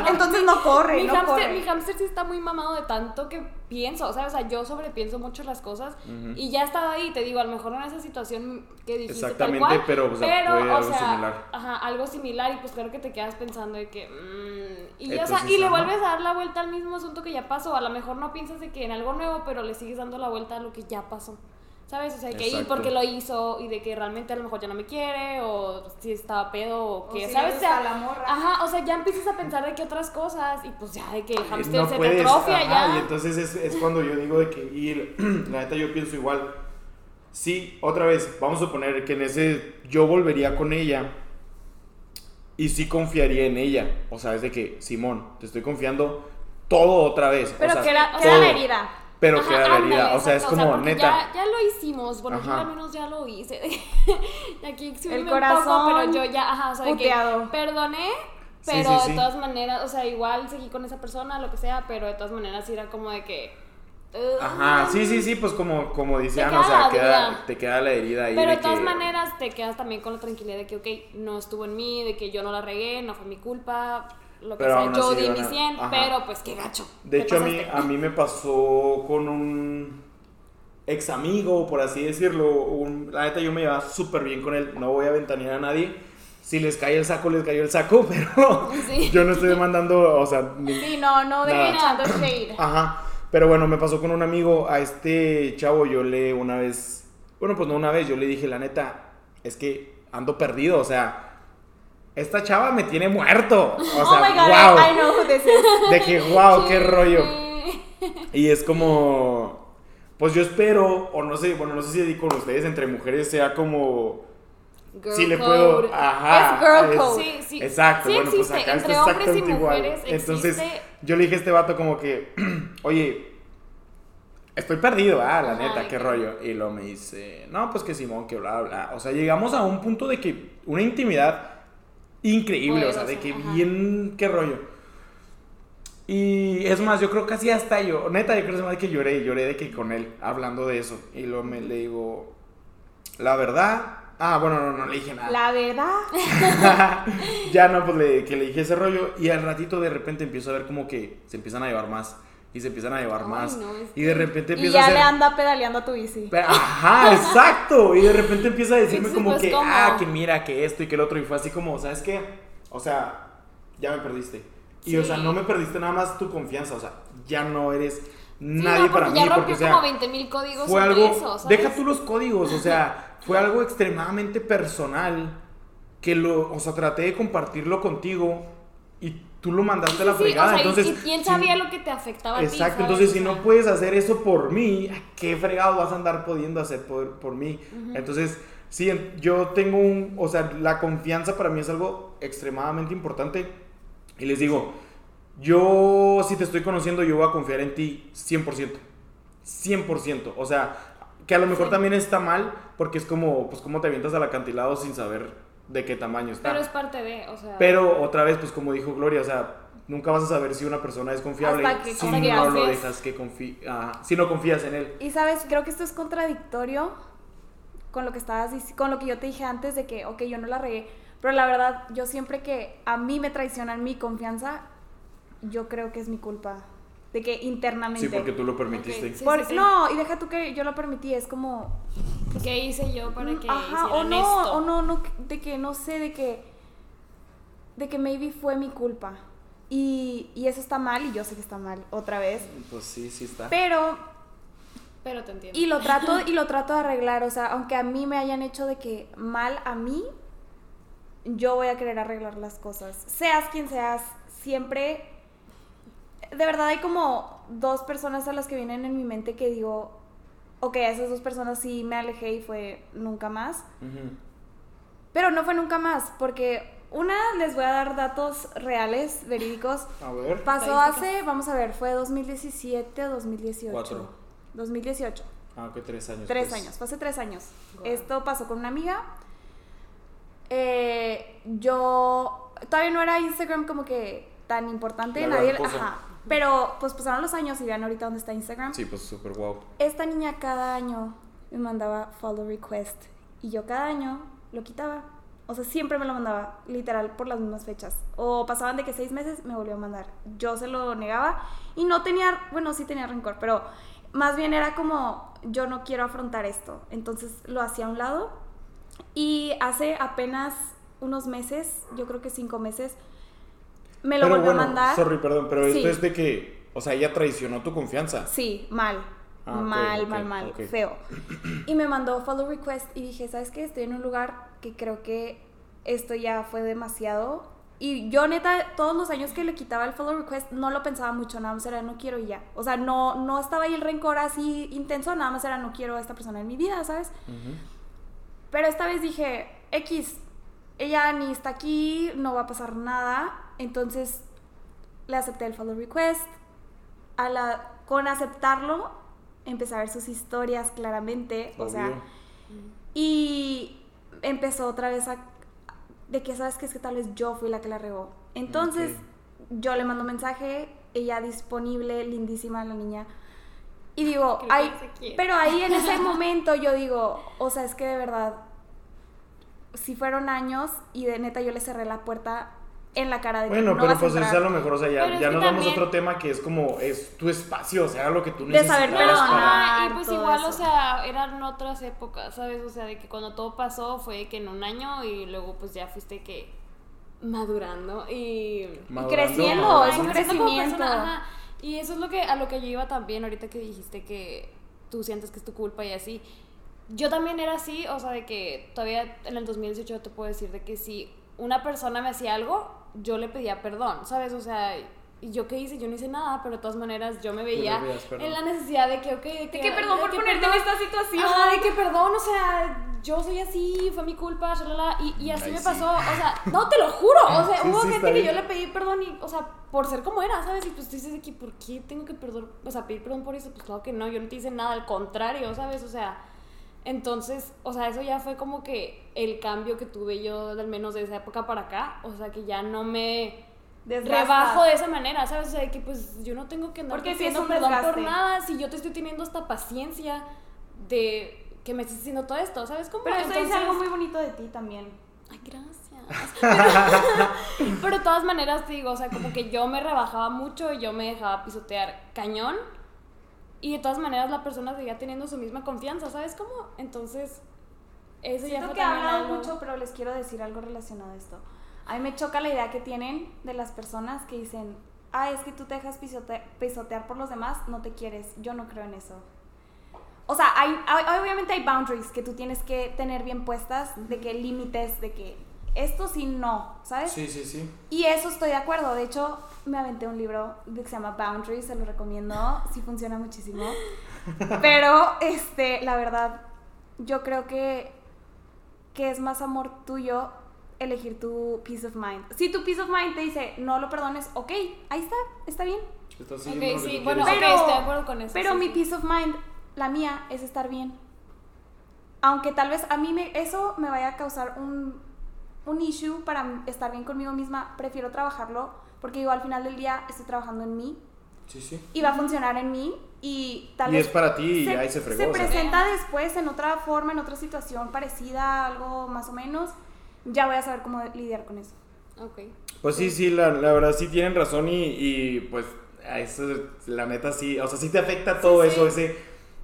Entonces no corre, Mi no hamster, corre. mi hamster sí está muy mamado de tanto que pienso, ¿sabes? O sea, yo sobrepienso mucho las cosas y ya he estado ahí, te digo, a lo mejor en esa situación que dijiste Exactamente, tal cual, pero, o sea, pero, puede o algo sea, similar. Ajá, algo similar y pues claro que te quedas pensando de que... mm, y, ya, o Entonces, sea, y le vuelves a dar la vuelta al mismo asunto que ya pasó, a lo mejor no piensas de que en algo nuevo, pero le sigues dando la vuelta a lo que ya pasó. ¿Sabes? O sea, que Exacto. porque lo hizo y de que realmente a lo mejor ya no me quiere o si estaba pedo o O que, si le ¿sabes? O sea, la morra. Ajá, o sea, ya empiezas a pensar de que otras cosas y pues ya de que el hamster no se puedes, te atrofia ajá, ya. Y entonces es, es cuando yo digo de que, y la neta yo pienso igual. Sí, otra vez, vamos a suponer que en ese yo volvería con ella y sí confiaría en ella. O sea, es de que, Simón, te estoy confiando todo otra vez. Pero o sea, queda, o queda la herida. Pero Ajá, queda herida. O sea, es como, porque neta. Ya, ya lo hicimos, bueno, yo Ajá. al menos ya lo hice. aquí El un poco, corazón pero yo ya, ajá, o sea, de que perdoné, Sí, pero sí, de todas maneras, o sea, igual seguí con esa persona, lo que sea, pero de todas maneras era como de que. Ajá, sí, sí, sí, pues como, como Ana, o sea, queda- te queda la herida ahí. Pero de de todas que- maneras te quedas también con la tranquilidad de que, ok, no estuvo en mí, de que yo no la regué, no fue mi culpa, lo que Pero sea. Yo di mi a- 100, ajá. pero pues qué gacho. De hecho, a mí, a mí me pasó con un ex amigo, por así decirlo. un- la neta, yo me llevaba súper bien con él. No voy a ventanear a nadie. Si les cae el saco, les cayó el saco, pero Sí. yo no estoy demandando, o sea, ni- Sí, no, no de Nada. shade. Ajá. Pero bueno, me pasó con un amigo. A este chavo yo le una vez. Bueno, pues no una vez. Yo le dije, la neta, es que ando perdido. O sea, esta chava me tiene muerto. O sea, oh my god, wow. I, I know who this is. De que, wow, qué rollo. Y es como. Pues yo espero, o no sé, bueno, no sé si con ustedes entre mujeres sea como. Girl si le code. puedo. Ajá. Es girl es- code. Sí, sí. Exacto, Sí bueno, existe, pues acá entre está hombres y exactamente igual. mujeres Entonces, existe- yo le dije a este vato como que, oye, estoy perdido, ah, la Ajá, neta, qué que- rollo. Y luego me dice, no, pues que Simón, que bla, bla. O sea, llegamos a un punto de que una intimidad increíble, o sea, de que ajá. bien, qué rollo. Y es más, yo creo que así hasta yo, neta, yo creo que es más que lloré, lloré de que con él, hablando de eso. Y luego me le digo, la verdad, ah, bueno, no, no le dije nada. La verdad. ya no, pues le, que le dije ese rollo y al ratito de repente empiezo a ver como que se empiezan a llevar más y se empiezan a llevar Ay, más no, es y de repente Y empieza a ya hacer... le anda pedaleando a tu bici. Pero- Ajá, exacto. Y de repente empieza a decirme como pues, que, ah, que mira, que esto y que el otro. Y fue así como, ¿sabes qué? O sea, ya me perdiste. Y o sea, Sí. no me perdiste nada más tu confianza. O sea, ya no eres Sí, nadie no, para porque mí. ya Porque, rompió o sea, como 20 mil códigos fue algo. eso, ¿sabes? deja tú los códigos, o sea, fue algo extremadamente personal que lo, o sea, traté de compartirlo contigo y tú lo mandaste a la Sí, sí, fregada. o sea, entonces, y, y él sí, sabía lo que te afectaba a ti. Exacto, entonces si no puedes hacer eso por mí, ¿qué fregado vas a andar pudiendo hacer por, por mí? Entonces, sí, yo tengo un, o sea, la confianza para mí es algo extremadamente importante. Y les digo, yo si te estoy conociendo, yo voy a confiar en ti 100%. 100%. O sea, que a lo mejor Sí. también está mal, porque es como, pues, como te avientas al acantilado sin saber de qué tamaño está. Pero es parte de, o sea. Pero otra vez, pues como dijo Gloria, o sea, nunca vas a saber si una persona es confiable Hasta que si no lo dejas que confíe, si no confías en él. Y sabes, creo que esto es contradictorio con lo que estabas con lo que yo te dije antes de que, ok, yo no la regué, pero la verdad, yo siempre que a mí me traicionan mi confianza, yo creo que es mi culpa. De que internamente. Sí, porque tú lo permitiste. Ok, sí. Por- No, y deja tú que yo lo permití, es como. ¿Qué hice yo para que Ajá, o no, esto? o no, no, de que no sé, de que. De que maybe fue mi culpa. Y, y eso está mal, y yo sé que está mal, otra vez. Pues sí, sí está. Pero Pero te entiendo. Y lo trato y lo trato de arreglar, o sea, aunque a mí me hayan hecho de que mal a mí, yo voy a querer arreglar las cosas. Seas quien seas, siempre de verdad hay como dos personas a las que vienen en mi mente que digo, ok, a esas dos personas sí me alejé y fue nunca más. Pero no fue nunca más, porque una les voy a dar datos reales, verídicos. A ver. Pasó hace, vamos a ver, fue 2017 o 2018. Cuatro. 2018. Ah, que tres años. Tres pues. años, fue hace tres años. Esto pasó con una amiga. Eh, yo todavía no era Instagram como que tan importante, La nadie, ajá. Pero pues pasaron los años y vean ahorita dónde está Instagram. Sí, pues súper guau. Esta niña cada año me mandaba follow request y yo cada año lo quitaba. O sea, siempre me lo mandaba, literal, por las mismas fechas. O pasaban de que seis meses me volvió a mandar. Yo se lo negaba y no tenía, bueno, sí tenía rencor, pero más bien era como, yo no quiero afrontar esto. Entonces lo hacía a un lado. Y hace apenas unos meses, yo creo que cinco meses, me lo pero volvió bueno, a mandar. sorry, perdón, pero Sí. esto es de que, o sea, ella traicionó tu confianza. Sí, mal. Ah, mal, mal, mal, feo. Y me mandó follow request y dije, ¿sabes qué? Estoy en un lugar que creo que esto ya fue demasiado. Y yo neta, todos los años que le quitaba el follow request, no lo pensaba mucho, nada más era no quiero y ya. O sea, no, no estaba ahí el rencor así intenso, nada más era no quiero a esta persona en mi vida, ¿sabes? Ujú. Pero esta vez dije, X, ella ni está aquí, no va a pasar nada. Entonces le acepté el follow request. A la, con aceptarlo, empecé a ver sus historias claramente. O sea, y empezó otra vez a... De que, ¿sabes qué? Es que tal vez yo fui la que la regó. Entonces, yo le mando mensaje, ella disponible, lindísima la niña. Y digo, que ay, pero ahí en ese momento yo digo, o sea, es que de verdad, si fueron años y de neta yo le cerré la puerta en la cara de que Bueno, no pero vas a pues es entrar. a lo mejor, o sea, ya, es ya que nos vamos a otro tema que es como, es tu espacio, o sea, lo que tú De necesitas. saber No, perdonar, ajá, y pues igual, eso. o sea, eran otras épocas, ¿sabes? O sea, de que cuando todo pasó fue que en un año y luego pues ya fuiste que madurando y... Madurando, creciendo, madurando. es un crecimiento. persona, ajá. Y eso es lo que a lo que yo iba también ahorita que dijiste que tú sientes que es tu culpa y así. Yo también era así, o sea, de que todavía en el 2018 yo te puedo decir de que si una persona me hacía algo, yo le pedía perdón, ¿sabes? O sea, ¿y yo qué hice? Yo no hice nada, pero de todas maneras yo me veía en la necesidad de que, ok, de que, De que perdón de por que ponerte en esta situación. Ajá, de que perdón, o sea, yo soy así, fue mi culpa, shalala, y, y así Ay, me sí. pasó, o sea, no te lo juro, o sea, Sí, hubo sí, gente que yo le pedí perdón y, o sea, por ser como era, ¿sabes? Y pues tú dices de que, ¿por qué tengo que perdón, o sea, pedir perdón por eso? Pues claro que no, yo no te hice nada, al contrario, ¿sabes? O sea, entonces, o sea, eso ya fue como que el cambio que tuve yo, al menos de esa época para acá, o sea, que ya no me Desgastas. rebajo de esa manera, ¿sabes? O sea, que pues yo no tengo que andar Porque sí es un perdón por desgaste. nada si yo te estoy teniendo esta paciencia de que me estés haciendo todo esto, ¿sabes cómo? Pero eso dice Entonces- algo muy bonito de ti también. Ay, gracias. Pero, pero de todas maneras te digo, o sea, como que yo me rebajaba mucho y yo me dejaba pisotear cañón. Y de todas maneras la persona seguía teniendo su misma confianza, ¿sabes cómo? Entonces, eso ya Siento fue que he hablado algo- mucho, pero les quiero decir algo relacionado a esto. A mí me choca la idea que tienen de las personas que dicen, ah, es que tú te dejas pisote- pisotear por los demás, no te quieres. Yo no creo en eso. O sea, hay, hay- obviamente hay boundaries que tú tienes que tener bien puestas, de que límites, de que esto sí no, ¿sabes? Sí, sí, sí. Y eso estoy de acuerdo. De hecho, me aventé un libro que se llama Boundaries, se lo recomiendo. Sí funciona muchísimo. Pero, este, la verdad, yo creo que, que es más amor tuyo elegir tu peace of mind. Si tu peace of mind te dice, no lo perdones, ok, ahí está, está bien. Estás Ok, siguiendo lo que sí, bueno, ok, estoy de acuerdo con eso, Pero sí, mi sí. peace of mind, la mía, es estar bien. Aunque tal vez a mí me, eso me vaya a causar un, un issue para estar bien conmigo misma, prefiero trabajarlo porque yo al final del día estoy trabajando en mí Sí, sí. y va a funcionar en mí y tal Y vez es para ti y ahí se fregó, o sea. presenta después en otra forma, en otra situación parecida, algo más o menos, ya voy a saber cómo lidiar con eso. Ok. Pues sí, sí, la, la verdad sí tienen razón y, y, pues a eso, la neta sí, o sea, sí te afecta todo Sí, eso, sí. ese,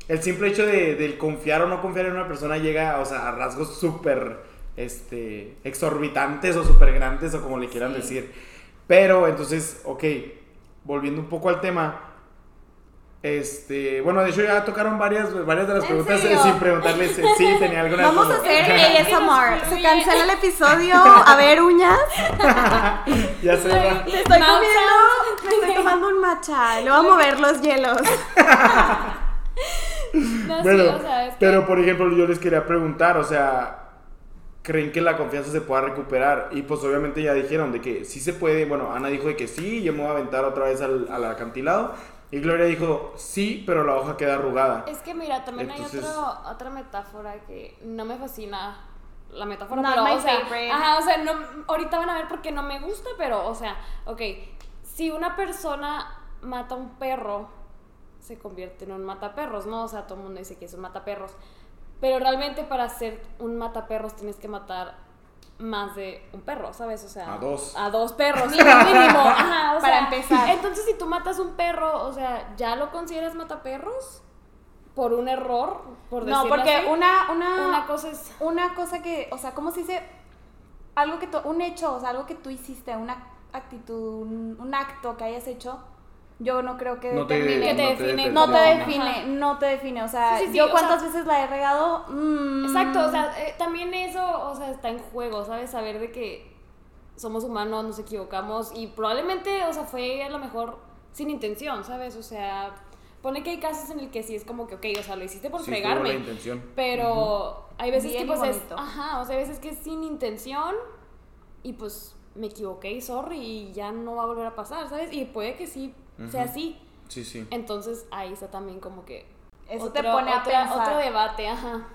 el simple hecho de, del confiar o no confiar en una persona llega, o sea, a rasgos súper, este, exorbitantes o súper grandes o como le quieran Sí. decir. Pero entonces, ok, volviendo un poco al tema, este, bueno, de hecho ya tocaron varias, varias de las ¿En preguntas serio? sin preguntarles, sí, tenía alguna Vamos a hacer ASMR. Se cancela el episodio. A ver, uñas. ya se va. Me estoy comiendo, me estoy tomando un matcha. Le voy a mover los hielos. No, Bueno, sí, o sea, es que- pero por ejemplo, yo les quería preguntar, o sea, ¿creen que la confianza se pueda recuperar? Y pues obviamente ya dijeron de que sí se puede, bueno, Ana dijo de que sí, yo me voy a aventar otra vez al, al acantilado. Y Gloria dijo, sí, pero la hoja queda arrugada. Es que mira, también Entonces- hay otro, otra metáfora que no me fascina la metáfora, Not pero my o sea, favorite. ajá, o sea, no, ahorita van a ver por qué no me gusta, pero o sea, ok, si una persona mata a un perro, se convierte en un mataperros, ¿no? O sea, todo el mundo dice que es un mataperros, pero realmente para ser un mataperros tienes que matar más de un perro, ¿sabes? O sea, A dos. A dos perros, mínimo, mínimo. Ajá, o Para sea, empezar. Entonces, si tú matas un perro, o sea, ¿ya lo consideras mataperros? Por un error, por No, decirlo porque así? una, una, Una cosa es... una cosa que, o sea, ¿cómo se dice? Algo que tú, un hecho, o sea, algo que tú hiciste, una actitud, un, un acto que hayas hecho, yo no creo que No te, determine. Que te define no te Ajá. define, no te define, o sea, Sí, sí, sí, yo cuántas sea- veces la he regado, Mm, Exacto, o sea, eh, también eso, o sea, está en juego, ¿sabes? Saber de que somos humanos, nos equivocamos y probablemente, o sea, fue a lo mejor sin intención, ¿sabes? O sea, pone que hay casos en el que sí es como que, ok, o sea, lo hiciste por fregarme. la intención. Pero hay veces Bien que pues es, ajá, o sea, hay veces que es sin intención y pues me equivoqué, sorry, y ya no va a volver a pasar, ¿sabes? Y puede que sí sea Ujú. así. Sí, sí. Entonces ahí está también como que Eso otro, te pone a otra- pensar. otro debate, ajá.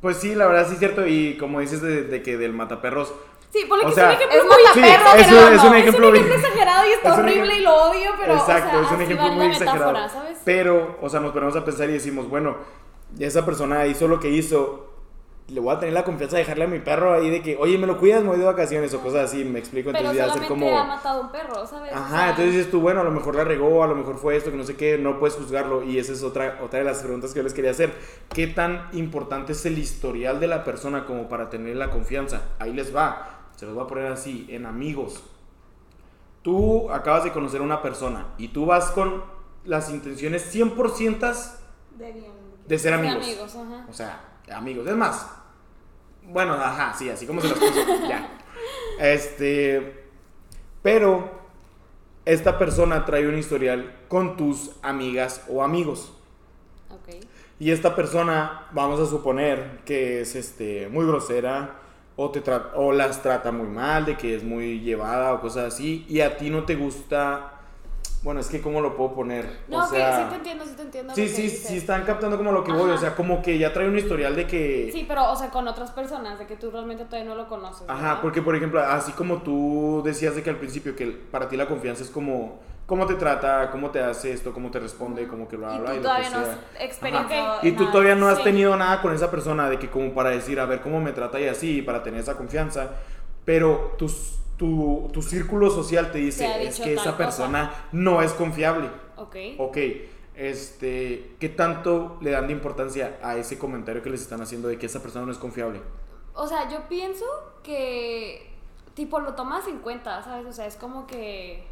Pues sí, la verdad sí es cierto. Y como dices de, de que del mataperros, Sí, ponle O que sea, es un ejemplo es muy Sí, mataperros, es pero un, es un ejemplo, es un bien- ejemplo exagerado y está es horrible y lo odio, pero Exacto, o sea, es un ejemplo muy exagerado. metáfora, ¿sabes? Pero, o sea, nos ponemos a pensar y decimos, bueno, esa persona hizo lo que hizo. Le voy a tener la confianza de dejarle a mi perro ahí de que, oye, me lo cuidas, me voy de vacaciones o cosas así, me explico. pero Entonces ya solamente como. ha matado un perro, ¿sabes? O Ajá, sea, entonces dices tú, bueno, a lo mejor la regó, a lo mejor fue esto, que no sé qué, no puedes juzgarlo. Y esa es otra, otra de las preguntas que yo les quería hacer. ¿Qué tan importante es el historial de la persona como para tener la confianza? Ahí les va, se los voy a poner así, en amigos. Tú acabas de conocer a una persona y tú vas con las intenciones 100% De bien. de ser de amigos. amigos, ajá. O sea, amigos. Es más, bueno, ajá, sí, así como se las puso. ya. Este. Pero, esta persona trae un historial con tus amigas o amigos. Ok. Y esta persona, vamos a suponer que es este, muy grosera o, te o las trata muy mal, de que es muy llevada o cosas así, y a ti no te gusta. Bueno, es que, ¿cómo lo puedo poner? No, o sea, sí te entiendo, sí te entiendo. Sí, lo sí, sí, están captando como lo que voy, o sea, como que ya trae un historial de que... Sí, pero, o sea, con otras personas, de que tú realmente todavía no lo conoces. Ajá, ¿verdad? porque por ejemplo, así como tú decías de que al principio que para ti la confianza es como cómo te trata, cómo te hace esto, cómo te responde, como que bla, Y bla, tú y lo todavía no has experimentado. Y tú nada. todavía no has Sí. tenido nada con esa persona de que como para decir, a ver cómo me trata y así, para tener esa confianza, pero tus- tu, tu círculo social te dice, Te es que esa cosa". persona no es confiable. Ok. Ok, este, ¿qué tanto le dan de importancia a ese comentario que les están haciendo de que esa persona no es confiable? O sea, yo pienso que, tipo, lo tomas en cuenta, ¿sabes? O sea, es como que,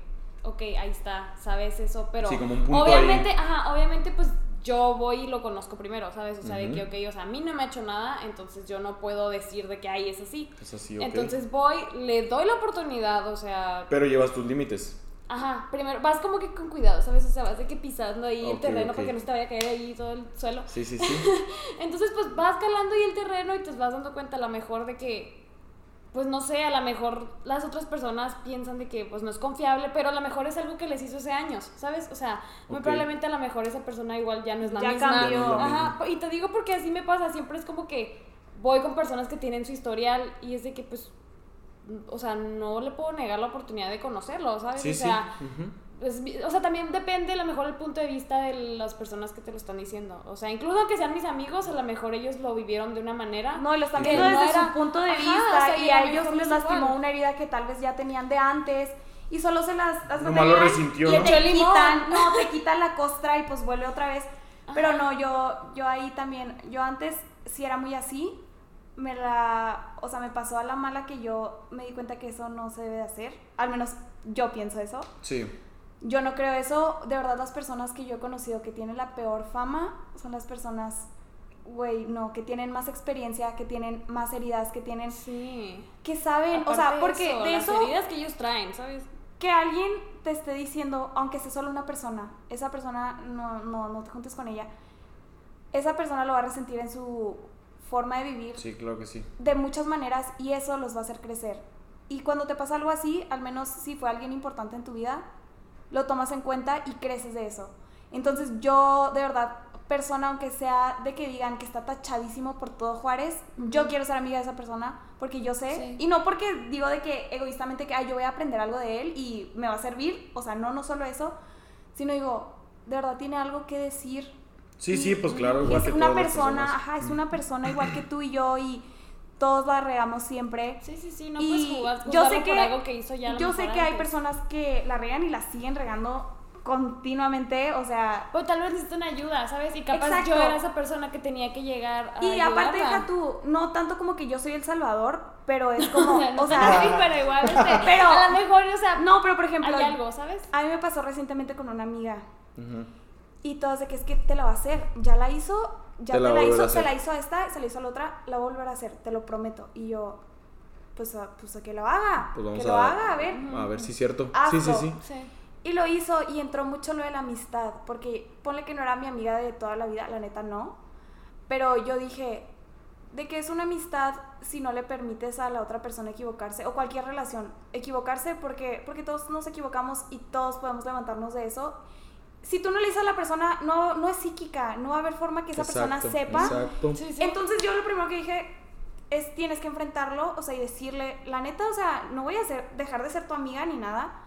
ok, ahí está, sabes eso, pero Sí, como un punto obviamente, ahí. ajá, obviamente, pues yo voy y lo conozco primero, ¿sabes? O sea, de que, ok, o sea, a mí no me ha hecho nada, entonces yo no puedo decir de que ahí es así. Es así, ok. Entonces voy, le doy la oportunidad, o sea, Pero llevas tus límites. ajá, primero vas como que con cuidado, ¿sabes? O sea, vas de que pisando ahí el terreno ok. para que no se te vaya a caer ahí todo el suelo. Sí, sí, sí. Entonces, pues vas calando ahí el terreno y te vas dando cuenta a lo mejor de que, pues no sé, a lo mejor las otras personas piensan de que pues no es confiable, pero a lo mejor es algo que les hizo hace años, ¿sabes? O sea, muy probablemente a lo mejor esa persona igual ya no es la Ya misma. cambió. Ajá, y te digo porque así me pasa, siempre es como que voy con personas que tienen su historial y es de que, pues, o sea, no le puedo negar la oportunidad de conocerlo, ¿sabes? Sí, o sí. sea, ujú. Pues, o sea, también depende a lo mejor el punto de vista de las personas que te lo están diciendo. O sea, incluso aunque sean mis amigos, a lo mejor ellos lo vivieron de una manera. No, y lo están que viendo no desde era- su punto de Ajá, vista o sea, y a a lo ellos les es lastimó igual. una herida que tal vez ya tenían de antes y solo se las... de Nomás lo resintió, le ¿no? te limón. quitan, no, te quitan la costra y pues vuelve otra vez. Pero Ajá. no, yo, yo ahí también, yo antes sí era muy así, me la, o sea, me pasó a la mala que yo me di cuenta que eso no se debe de hacer, al menos yo pienso eso. Sí. Yo no creo eso. De verdad, las personas que yo he conocido que tienen la peor fama son las personas, güey, no, que tienen más experiencia, que tienen más heridas, que tienen, Sí. que saben, o sea, porque de las eso, heridas que ellos traen, ¿sabes? que alguien te esté diciendo, aunque sea solo una persona, esa persona no, no, no te juntes con ella, esa persona lo va a resentir en su forma de vivir Sí, claro que sí. de muchas maneras y eso los va a hacer crecer. Y cuando te pasa algo así, al menos si fue alguien importante en tu vida, lo tomas en cuenta y creces de eso. Entonces yo, de verdad, persona, aunque sea de que digan que está tachadísimo por todo Juárez, yo quiero ser amiga de esa persona porque yo sé, Sí. y no porque digo de que egoístamente que "Ay, yo voy a aprender algo de él y me va a servir, o sea, no, no solo eso, sino digo, de verdad tiene algo que decir Sí, sí, pues claro, y igual es que una persona, ajá, es una persona igual que tú y yo y todos la regamos siempre. Sí, sí, sí, no y puedes jugar, yo sé que por algo que hizo ya yo sé que hay personas que la regan y la siguen regando continuamente, o sea, O tal vez necesitan ayuda, ¿sabes? Y capaz Exacto. yo era esa persona que tenía que llegar a y aparte deja tú, no tanto como que yo soy el salvador, pero es como, no o sea, pero igual, este, Pero- a lo mejor, o sea, no, pero por ejemplo, hay algo, ¿sabes? a mí me pasó recientemente con una amiga. Y todos de que es que te la va a hacer. Ya la hizo, ya Te la hizo, se la hizo a esta, se la hizo a la otra, la va a volver a hacer, te lo prometo. Y yo, pues, a, pues a que lo haga, Pues vamos que lo haga, a ver. A ver si es cierto. Hazlo. Sí, sí, sí. Sí. Y lo hizo y entró mucho lo de la amistad, porque ponle que no era mi amiga de toda la vida, la neta no. Pero yo dije, de que es una amistad si no le permites a la otra persona equivocarse, o cualquier relación, equivocarse porque, porque todos nos equivocamos y todos podemos levantarnos de eso. Si tú no le dices a la persona, no, no es psíquica, no va a haber forma que esa persona sepa. Exacto. Sí, sí. Entonces yo lo primero que dije es tienes que enfrentarlo, o sea, y decirle, la neta, o sea, no voy a ser, dejar de ser tu amiga ni nada,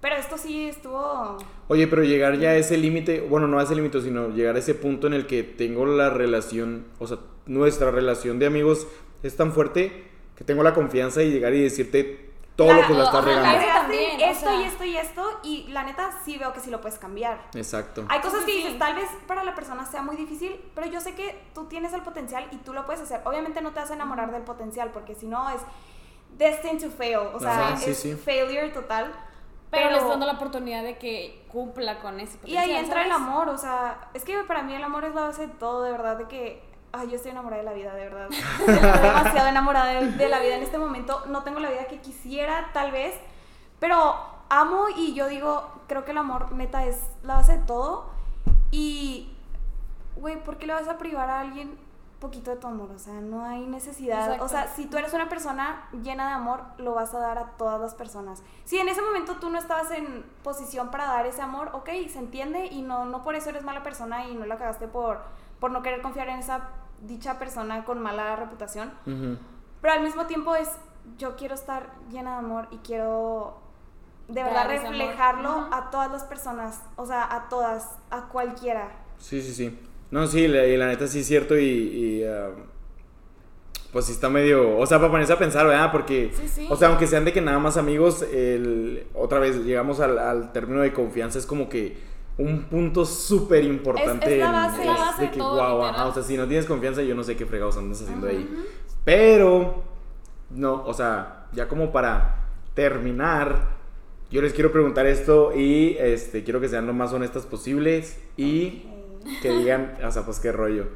pero esto sí estuvo... Oye, pero llegar ya a ese límite, bueno, no a ese límite, sino llegar a ese punto en el que tengo la relación, o sea, nuestra relación de amigos es tan fuerte que tengo la confianza y llegar y decirte todo lo que la estás Ajá, regando. eso también, o esto sea. y esto y esto, y la neta sí veo que sí lo puedes cambiar. Exacto. Hay cosas Sí, que dices, tal vez para la persona sea muy difícil, pero yo sé que tú tienes el potencial y tú lo puedes hacer. Obviamente no te vas a enamorar del potencial, porque si no es destined to fail, o sea, Ajá, sí, es sí. failure total. Pero, les dando la oportunidad de que cumpla con ese Y ahí potencial, entra el ¿sabes? amor, o sea, es que para mí el amor es la base de todo, de verdad, de que, ay, yo estoy enamorada de la vida, de verdad. Estoy demasiado enamorada de, de la vida en este momento. No tengo la vida que quisiera, tal vez, pero amo y yo digo, creo que el amor, neta, es la base de todo. Y, güey, ¿por qué le vas a privar a alguien poquito de tu amor? O sea, no hay necesidad. Exacto. O sea, si tú eres una persona llena de amor, lo vas a dar a todas las personas. Si en ese momento tú no estabas en posición para dar ese amor, ok, se entiende y no, no por eso eres mala persona y no la cagaste por, por no querer confiar en esa dicha persona con mala reputación. Pero al mismo tiempo es, yo quiero estar llena de amor y quiero de verdad reflejarlo a todas las personas, o sea, a todas, a cualquiera. Sí, sí, sí. No, sí, la, y la neta sí es cierto y, y, pues sí está medio, o sea, para ponerse a pensar, ¿verdad? Porque, Sí, sí. o sea, aunque sean de que nada más amigos, el, otra vez llegamos al, al término de confianza, es como que un punto súper importante. Es- es la en- base. La base de de que, todo, guau, literal. ajá, o sea, si no tienes confianza, yo no sé qué fregados andas haciendo ahí. Pero, no, o sea, ya como para terminar, yo les quiero preguntar esto y este, quiero que sean lo más honestas posibles y que digan, o sea, pues qué rollo.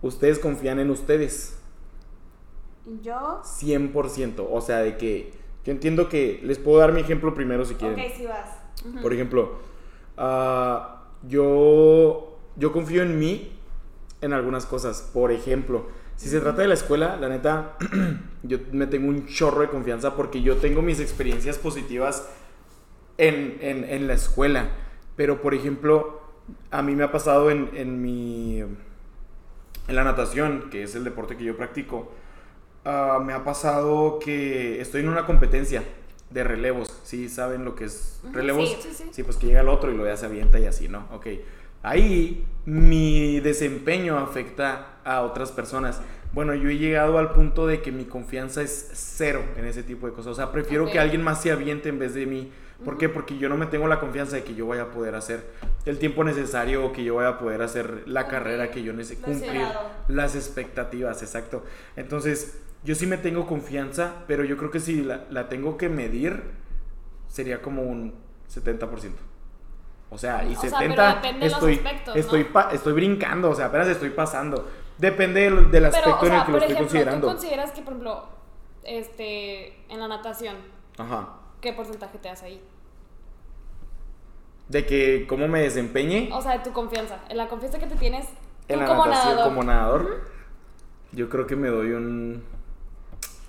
¿Ustedes confían en ustedes? Yo, 100%. O sea, de que yo entiendo que les puedo dar mi ejemplo primero si quieren. ok, si vas. Por ejemplo, ah, yo, yo confío en mí en algunas cosas. Por ejemplo, si se trata de la escuela, la neta, yo me tengo un chorro de confianza porque yo tengo mis experiencias positivas en, en- la escuela. Pero, por ejemplo, a mí me ha pasado en, en mi... en la natación, que es el deporte que yo practico, ah, me ha pasado que estoy en una competencia de relevos. ¿Sí saben lo que es relevos? sí, sí, sí. Sí, pues que llega el otro y lo ya se avienta y así, ¿no? Ok. Ahí mi desempeño afecta a otras personas. Bueno, yo he llegado al punto de que mi confianza es cero en ese tipo de cosas. O sea, prefiero Ok. que alguien más se aviente en vez de mí. ¿Por qué? Porque yo no me tengo la confianza de que yo vaya a poder hacer el tiempo necesario o que yo vaya a poder hacer la Cumplir carrera que yo necesito. Cumplir las expectativas, exacto. Entonces, yo sí me tengo confianza, pero yo creo que si la, la tengo que medir, sería como un 70%. O sea, y O sea, 70 pero depende de los estoy, aspectos, ¿no? estoy, estoy brincando, o sea, apenas estoy pasando. Depende del, del aspecto Pero, o en el sea, que lo estoy ejemplo, ¿tú considerando. consideras que, por ejemplo, este, en la natación, Ajá. qué porcentaje te das ahí? De que cómo me desempeñe O sea, de tu confianza, en la confianza que te tienes tú en la como natación nadador. como nadador. Yo creo que me doy un...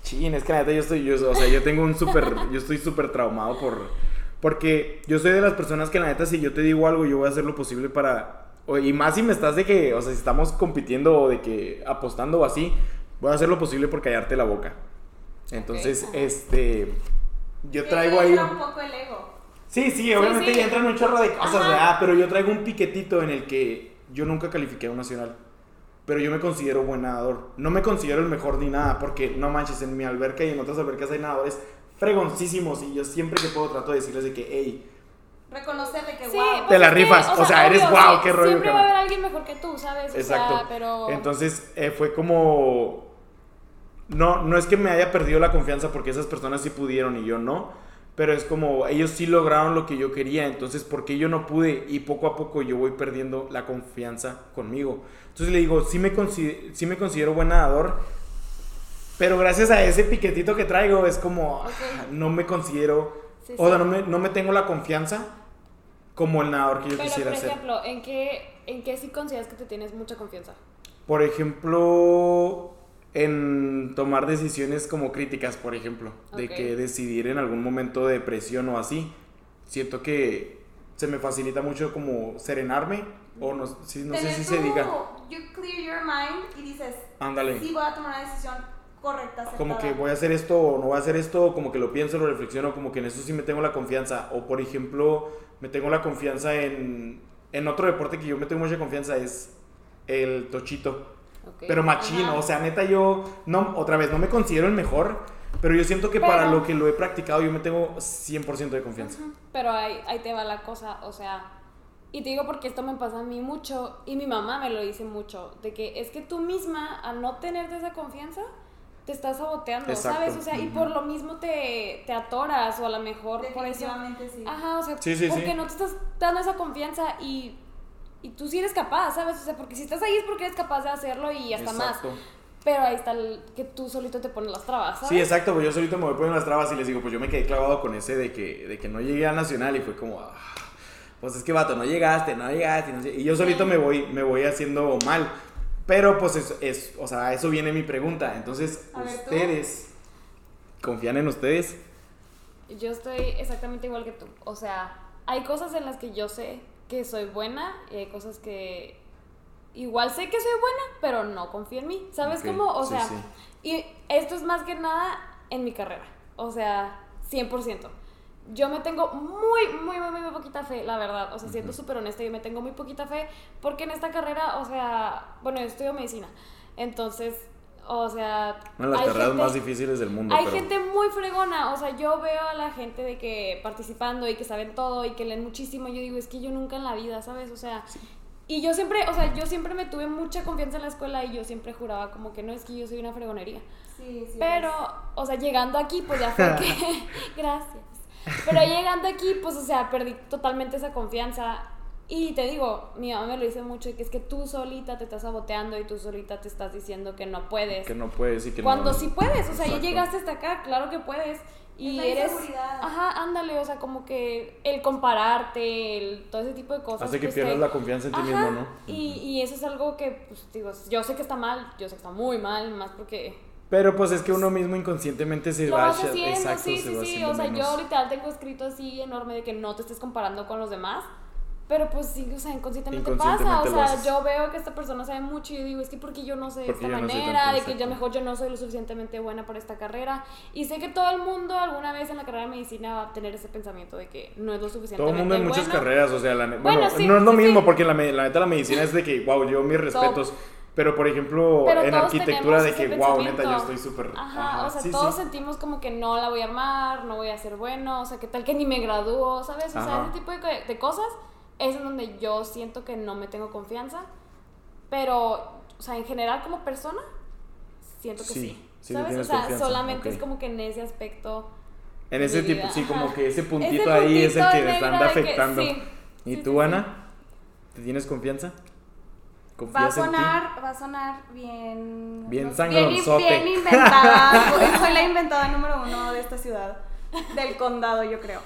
Chin, es que la neta yo estoy, yo, o sea, yo tengo un súper, yo estoy súper traumado por, porque yo soy de las personas que la neta si yo te digo algo yo voy a hacer lo posible para, y más si me estás de que, o sea, si estamos compitiendo o de que apostando o así, voy a hacer lo posible por callarte la boca. Entonces, Ok. este, yo traigo ahí... un poco el ego. Sí, sí, obviamente sí. ya entran un chorro de cosas, Ajá. ¿verdad? Pero yo traigo un piquetito en el que yo nunca califiqué a un nacional. Pero yo me considero buen nadador. No me considero el mejor ni nada, porque no manches, en mi alberca y en otras albercas hay nadadores fregoncísimos. Y yo siempre que puedo trato de decirles de que, hey, Reconocer de que, Sí, wow. Te pues la es que, rifas, o sea, eres guau, sí, qué rollo, Siempre va a haber alguien mejor que tú, ¿sabes? O exacto. sea, pero... Entonces eh, fue como. No, no es que me haya perdido la confianza porque esas personas sí pudieron y yo no. Pero es como ellos sí lograron lo que yo quería. Entonces, ¿por qué yo no pude? Y poco a poco yo voy perdiendo la confianza conmigo. Entonces le digo, sí me, consi- sí me considero buen nadador. Pero gracias a ese piquetito que traigo, es como. Ah, No me considero. Sí, o sea, sí. no me, no me tengo la confianza como el nadador que yo Pero, quisiera por ser. ejemplo, ¿en qué, ¿en qué sí consideras que te tienes mucha confianza? Por ejemplo, en tomar decisiones como críticas, por ejemplo, de que decidir en algún momento de presión o así, siento que se me facilita mucho como serenarme o no, sí, no sé si tu- se diga, You clear your mind y dices, ándale, sí voy a tomar una decisión correcta, como que voy a hacer esto o no voy a hacer esto, como que lo pienso, lo reflexiono, como que en eso sí me tengo la confianza, o por ejemplo, me tengo la confianza en, en otro deporte que yo me tengo mucha confianza es el tochito. Ok. Pero machín, Ajá. o sea, neta yo, no, otra vez, no me considero el mejor, pero yo siento que para Pero- lo que lo he practicado yo me tengo 100% de confianza. Pero ahí, ahí te va la cosa, o sea, y te digo porque esto me pasa a mí mucho y mi mamá me lo dice mucho, de que es que tú misma, al no tenerte esa confianza, te estás saboteando, Exacto. ¿sabes? O sea, y por lo mismo te, te atoras o a lo mejor por eso... Definitivamente sí. Ajá, o sea, Sí, sí, porque sí. no te estás dando esa confianza y, y tú sí eres capaz, ¿sabes? O sea, porque si estás ahí es porque eres capaz de hacerlo y hasta más. Pero ahí está el que tú solito te pones las trabas, ¿sabes? Sí, exacto, pues yo solito me voy poniendo las trabas y les digo, pues yo me quedé clavado con ese de que, de que no llegué al nacional y fue como, ah, pues es que vato, no llegaste, no llegaste, no sé. y yo solito me voy, me voy haciendo mal. Pero pues es, es, o sea, eso viene mi pregunta. Entonces, A ver, tú. ustedes, ¿confían en ustedes? Yo estoy exactamente igual que tú. O sea, hay cosas en las que yo sé que soy buena y hay cosas que igual sé que soy buena, pero no confío en mí. ¿Sabes cómo? O sí, sea, sí. y esto es más que nada en mi carrera. O sea, 100%. Yo me tengo muy, muy, muy, muy, muy poquita fe, la verdad. O sea, siendo súper honesta, yo me tengo muy poquita fe porque en esta carrera, o sea, bueno, yo estudio medicina. Entonces, o sea... Una de las hay carreras gente- más difíciles del mundo. hay pero... gente muy fregona, o sea, yo veo a la gente de que participando y que saben todo y que leen muchísimo, yo digo, es que yo nunca en la vida, ¿sabes? O sea, y yo siempre, o sea, yo siempre me tuve mucha confianza en la escuela y yo siempre juraba como que no es que yo soy una fregonería. Sí, sí. Pero, o sea, llegando aquí, pues ya fue que, gracias. Pero llegando aquí, pues, o sea, perdí totalmente esa confianza. Y te digo, mi mamá me lo dice mucho, que es que tú solita te estás saboteando y tú solita te estás diciendo que no puedes. Que no puedes y que Cuando no... sí puedes, o sea, ya Exacto. llegaste hasta acá, claro que puedes. Y Es la eres. Ajá, ándale, o sea, como que el compararte, el, todo ese tipo de cosas. Hace que pues, pierdas la confianza en ti mismo, ¿no? Y, y eso es algo que, pues, digo, yo sé que está mal, yo sé que está muy mal, más porque. Pero pues es que uno mismo inconscientemente se Lo va vas haciendo, exacto, sí, se sí, va sí. haciendo O sea, menos. yo ahorita tengo escrito así enorme de que no te estés comparando con los demás. Pero pues sí, o sea, inconscientemente, Inconscientemente pasa. O sea, yo veo que esta persona sabe mucho y yo digo, es que porque yo no sé de esta no manera, tanto, de que yo mejor yo no soy lo suficientemente buena para esta carrera. Y sé que todo el mundo alguna vez en la carrera de medicina va a tener ese pensamiento de que no es lo Todo suficientemente el mundo en muchas bueno. carreras, o sea, la, Bueno, bueno, sí, no es lo sí, mismo sí. porque la, la neta la medicina es de que, wow, yo mis respetos. Pero por ejemplo, Pero en arquitectura de que, wow, neta, yo estoy súper. Ajá, o sea, sí, todos sí. sentimos como que no la voy a armar, no voy a ser bueno, o sea, que tal que ni me gradúo, ¿sabes? O sea, Ajá. ese tipo de, de cosas es en donde yo siento que no me tengo confianza, pero, o sea, en general como persona, siento que Sí, sí. sí, ¿Sabes? O sea, confianza, solamente ok. es como que en ese aspecto. En ese tipo, sí, como ajá. que ese puntito Ese ahí es el puntito que negro anda que- afectando. sí. ¿Y tú. Ana? ¿Te tienes confianza? Va a ¿Confías en ti? sonar, va a sonar bien. Bien sangronszote. Bien, bien inventada. Soy- Soy la inventada número uno de esta ciudad. Del condado, yo creo.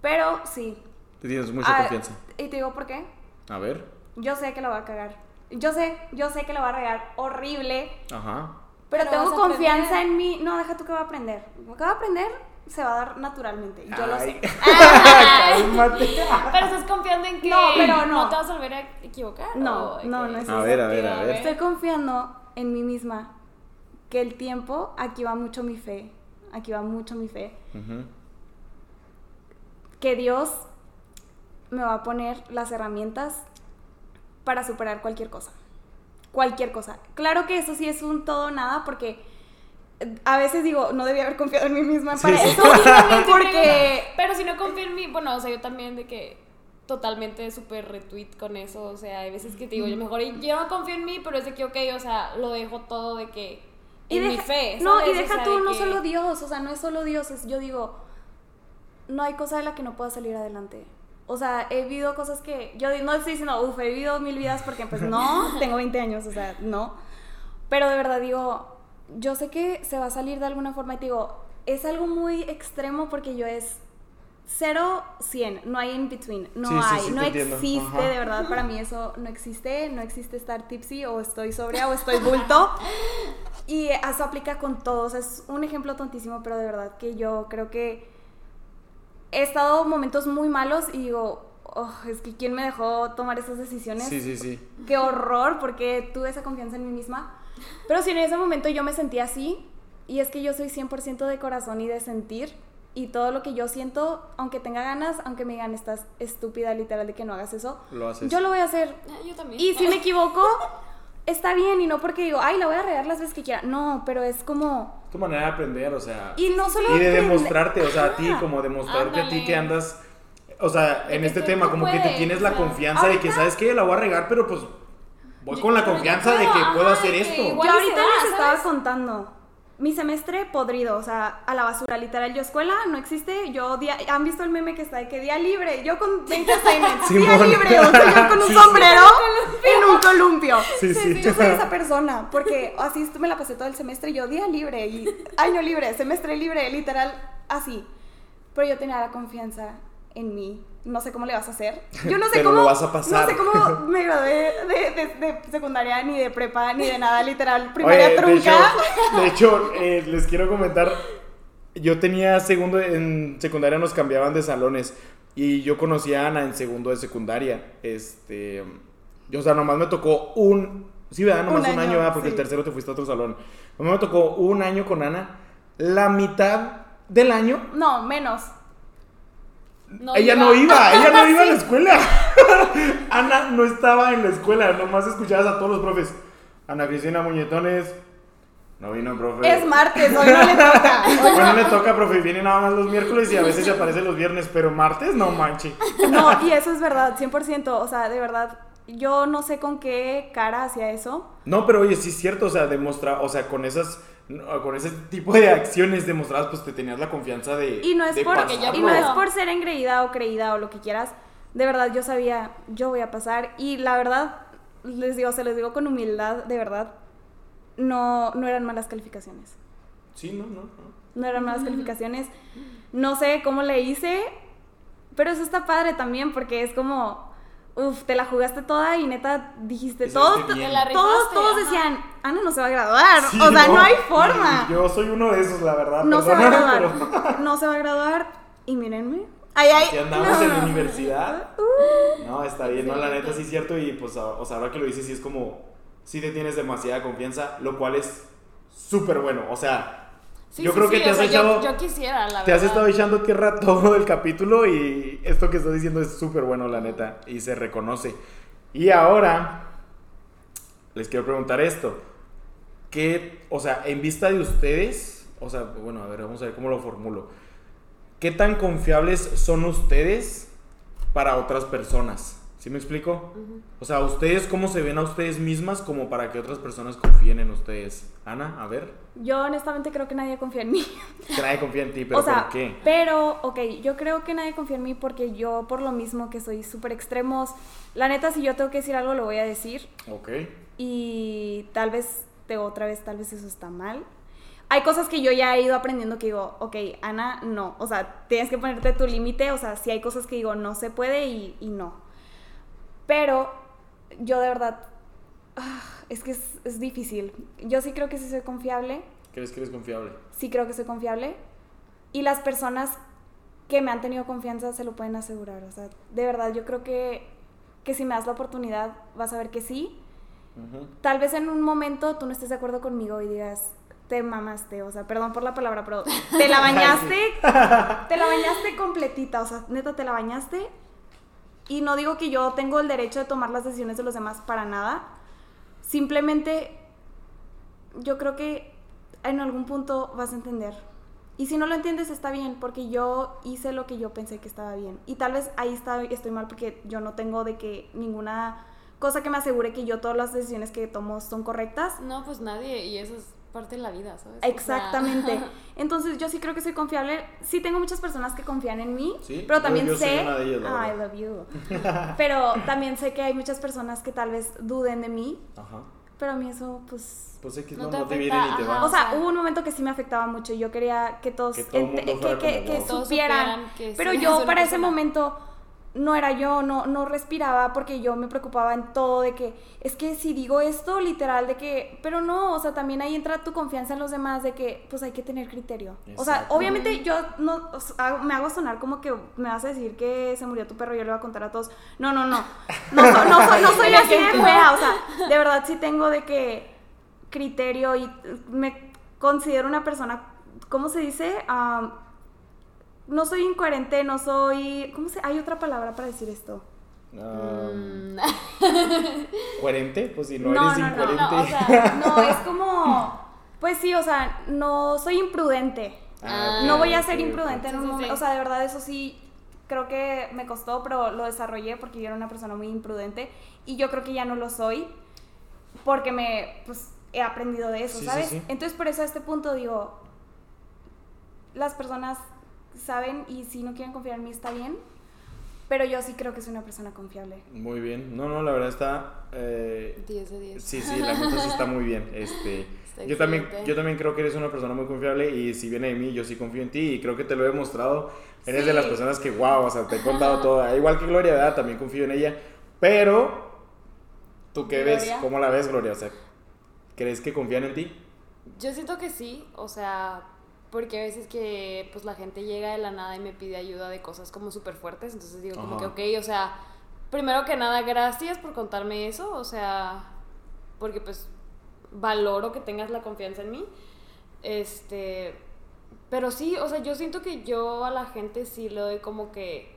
Pero sí. Te tienes mucha Ah, confianza. Y te digo por qué. A ver. Yo sé que la va a cagar. Yo sé, yo sé que la va a regar horrible. Ajá. Pero, Pero tengo confianza aprender. en mí. No, deja tú que va a aprender. Que va a aprender se va a dar naturalmente. Yo lo sé. Cálmate. Pero estás confiando en que No, pero no. te vas a volver a equivocar. No, no, no es A eso. ver, a ver, a ver. Estoy confiando en mí misma. Que el tiempo, aquí va mucho mi fe. Aquí va mucho mi fe. Que Dios me va a poner las herramientas para superar cualquier cosa. Cualquier cosa. Claro que eso sí es un todo o nada porque a veces digo, no debía haber confiado en mí misma Sí, para sí. eso. porque Pero si no confío en mí, bueno, o sea, yo también de que totalmente súper retweet con eso, o sea, hay veces que te digo, yo mejor, y yo no confío en mí, pero es de que, ok, o sea, lo dejo todo de que, Y en mi deja- fe, No, y O deja sea, tú, de no que- solo Dios, o sea, no es solo Dios, es, yo digo, no hay cosa de la que no pueda salir adelante. O sea, he vivido cosas que, yo no estoy diciendo, uff, he vivido mil vidas porque pues no, tengo 20 años, o sea, no. Pero de verdad digo, yo sé que se va a salir de alguna forma y te digo, es algo muy extremo porque yo es 0, 100, no hay in between, no Sí, hay, sí, no existe, de verdad, para mí eso no existe, no existe estar tipsy o estoy sobria o estoy bulto. Y eso aplica con todos. Es un ejemplo tontísimo, pero de verdad que yo creo que he estado momentos muy malos y digo, "Oh, es que quién me dejó tomar esas decisiones. Sí, sí, sí. Qué horror, porque tuve esa confianza en mí misma. Pero si en ese momento yo me sentía así, y es que yo soy 100% de corazón y de sentir, y todo lo que yo siento, aunque tenga ganas, aunque me digan, estás estúpida literal de que no hagas eso, Lo haces. yo lo voy a hacer. Ah, yo también. Y si me equivoco, está bien, y no porque digo, ay, la voy a regar las veces que quiera. No, pero es como. Tu manera de aprender, o sea. Y no solo. Y de aprende- demostrarte, o sea, a ti, como demostrarte a ti que andas, o sea, en que este tema, como que te tienes o la sea, confianza de que, ahorita- ¿sabes qué? La voy a regar, pero pues voy Yo- con la confianza de que puedo ajá, hacer esto. igual- Yo ahorita va, les estaba ¿sabes? contando. Mi semestre podrido, o sea, a la basura, literal. Yo escuela no existe. Yo, día, ¿han visto el meme que está de que día libre? Yo con 20 assignments. día libre, o sea, yo con un Sí, sí. sombrero en un columpio. Sí, sí. Yo soy esa persona, porque así me la pasé todo el semestre. Yo día libre y año libre, semestre libre, literal, así. Pero yo tenía la confianza en mí. No sé cómo le vas a hacer. Yo no sé Pero cómo. lo vas a pasar. No sé cómo me gradué de, de- de secundaria, ni de prepa, ni de nada, literal. Primaria Oye, de trunca. hecho, de hecho, eh, les quiero comentar, yo tenía segundo, en secundaria nos cambiaban de salones y yo conocí a Ana en segundo de secundaria. Este, yo, o sea, nomás me tocó un, sí, ¿verdad? Nomás Un un, año, año, ¿verdad? Porque sí. el tercero te fuiste a otro salón. Nomás me tocó un año con Ana. La mitad del año, No, menos. No ella iba. no iba, ella no iba a la escuela. Ana no estaba en la escuela, nomás escuchabas a todos los profes. Ana Cristina Muñetones, no vino, profe. Es martes, hoy no le toca. Hoy no le toca, profe, viene nada más los miércoles y a veces se aparece los viernes, pero martes no manche. No, y eso es verdad, 100%. O sea, de verdad, yo no sé con qué cara hacía eso. No, pero oye, sí es cierto, o sea, demostra, o sea, con esas, con ese tipo de acciones demostradas, pues te tenías la confianza de. Y no es, de por, y no es por ser engreída o creída o lo que quieras. De verdad, yo sabía, yo voy a pasar. Y la verdad, les digo, se les digo con humildad, de verdad, no, no eran malas calificaciones. Sí, no, no, no. No eran malas calificaciones. No sé cómo le hice, pero eso está padre también porque es como, uff, te la jugaste toda y neta dijiste, todos, bien. Todos, rifaste, todos ajá. decían, Ana no se va a graduar. Sí, o sea, no, hay forma. Yo soy uno de esos, la verdad. No se va a graduar. No se va a graduar. Y mírenme, Ay, ay. Que andamos en la universidad. Uh. No, está bien, no, la neta sí es cierto y pues, o sea, ahora que lo dices sí es como, sí te tienes demasiada confianza, lo cual es súper bueno, o sea, Sí, yo sí, creo que te has sea, echado, Yo, yo quisiera, la te has estado echando tierra todo el capítulo y esto que estás diciendo es súper bueno, la neta, y se reconoce. Y ahora, les quiero preguntar esto, ¿qué, o sea, en vista de ustedes, o sea, bueno, a ver, vamos a ver cómo lo formulo, ¿qué tan confiables son ustedes para otras personas? ¿Sí me explico? O sea, ¿ustedes cómo se ven a ustedes mismas como para que otras personas confíen en ustedes? Ana, a ver, Yo honestamente creo que nadie confía en mí. que nadie confía en ti, pero o sea, ¿por qué? pero, ok, yo creo que nadie confía en mí porque yo, por lo mismo que soy súper extremos, la neta, si yo tengo que decir algo, lo voy a decir. Ok. Y tal vez, te otra vez, tal vez eso está mal. Hay cosas que yo ya he ido aprendiendo que digo, ok, Ana, no. O sea, tienes que ponerte tu límite. O sea, si hay cosas que digo, no se puede y, y no. Pero yo de verdad, ah, es que es, es difícil. Yo sí creo que sí soy confiable. ¿Crees que eres confiable? Sí creo que soy confiable. Y las personas que me han tenido confianza se lo pueden asegurar. O sea, de verdad, yo creo que, que si me das la oportunidad, vas a ver que sí. Ujú. Tal vez en un momento tú no estés de acuerdo conmigo y digas, te mamaste, o sea, perdón por la palabra, pero te la bañaste, te la bañaste completita, o sea, neta, te la bañaste. Y no digo que yo tengo el derecho de tomar las decisiones de los demás para nada. Simplemente yo creo que en algún punto vas a entender. Y si no lo entiendes está bien, porque yo hice lo que yo pensé que estaba bien. Y tal vez ahí está, estoy mal porque yo no tengo de que ninguna cosa que me asegure que yo todas las decisiones que tomo son correctas. No, pues nadie, y eso es parte de la vida, ¿sabes? O sea, Exactamente. Entonces yo sí creo que soy confiable. Sí tengo muchas personas que confían en mí, Sí, pero también yo soy sé... una de ellas, la Ah, I love you. pero también sé que hay muchas personas que tal vez duden de mí, Ajá. pero a mí eso pues... Pues X No no, te no te afecta, viene ni te ajá. va. O sea, hubo un momento que sí me afectaba mucho y yo quería que todos, Que todo el mundo fuera que, que- que supieran. supieran que Pero yo soy para ese persona. momento no era yo, no, no respiraba porque yo me preocupaba en todo de que es que si digo esto, literal, de que, pero no, o sea, también ahí entra tu confianza en los demás de que pues hay que tener criterio. O sea, obviamente yo no, o sea, hago- me hago sonar como que me vas a decir que se murió tu perro y yo le voy a contar a todos. No, no, no. No, no, soy- no soy así de fea, o sea, de verdad sí tengo de que criterio y me considero una persona, ¿cómo se dice? Am, no soy incoherente, no soy... ¿Cómo se...? Hay otra palabra para decir esto. Mm, ¿Coherente? Pues si no, No, eres no, no, incoherente. no, o sea, No, es como... Pues sí, o sea, no soy imprudente. Ah, No voy a ser imprudente en un sí, momento. sí. O sea, de verdad, eso sí, creo que me costó, pero lo desarrollé porque yo era una persona muy imprudente. Y yo creo que ya no lo soy porque me, pues, he aprendido de eso, Sí, sí, ¿sabes? sí. Entonces, por eso a este punto digo, las personas saben y si no quieren confiar en mí está bien, pero yo sí creo que soy una persona confiable. Muy bien. No, no, la verdad está... eh, 10 de 10. Sí, sí, la neta sí está muy bien. Este, Está yo, también, yo también creo que eres una persona muy confiable y si viene de mí, yo sí confío en ti y creo que te lo he demostrado. Eres de las personas que, wow, o sea, te he contado todo. Igual que Gloria, ¿verdad? También confío en ella. Pero, ¿tú qué ves? Gloria. ¿Cómo la ves, Gloria? O sea, ¿crees que confían en ti? Yo siento que sí, o sea, porque a veces que pues la gente llega de la nada y me pide ayuda de cosas como súper fuertes, entonces digo como que, ok, o sea, primero que nada, gracias por contarme eso, o sea, porque pues valoro que tengas la confianza en mí, este, pero sí, o sea, yo siento que yo a la gente sí le doy como que,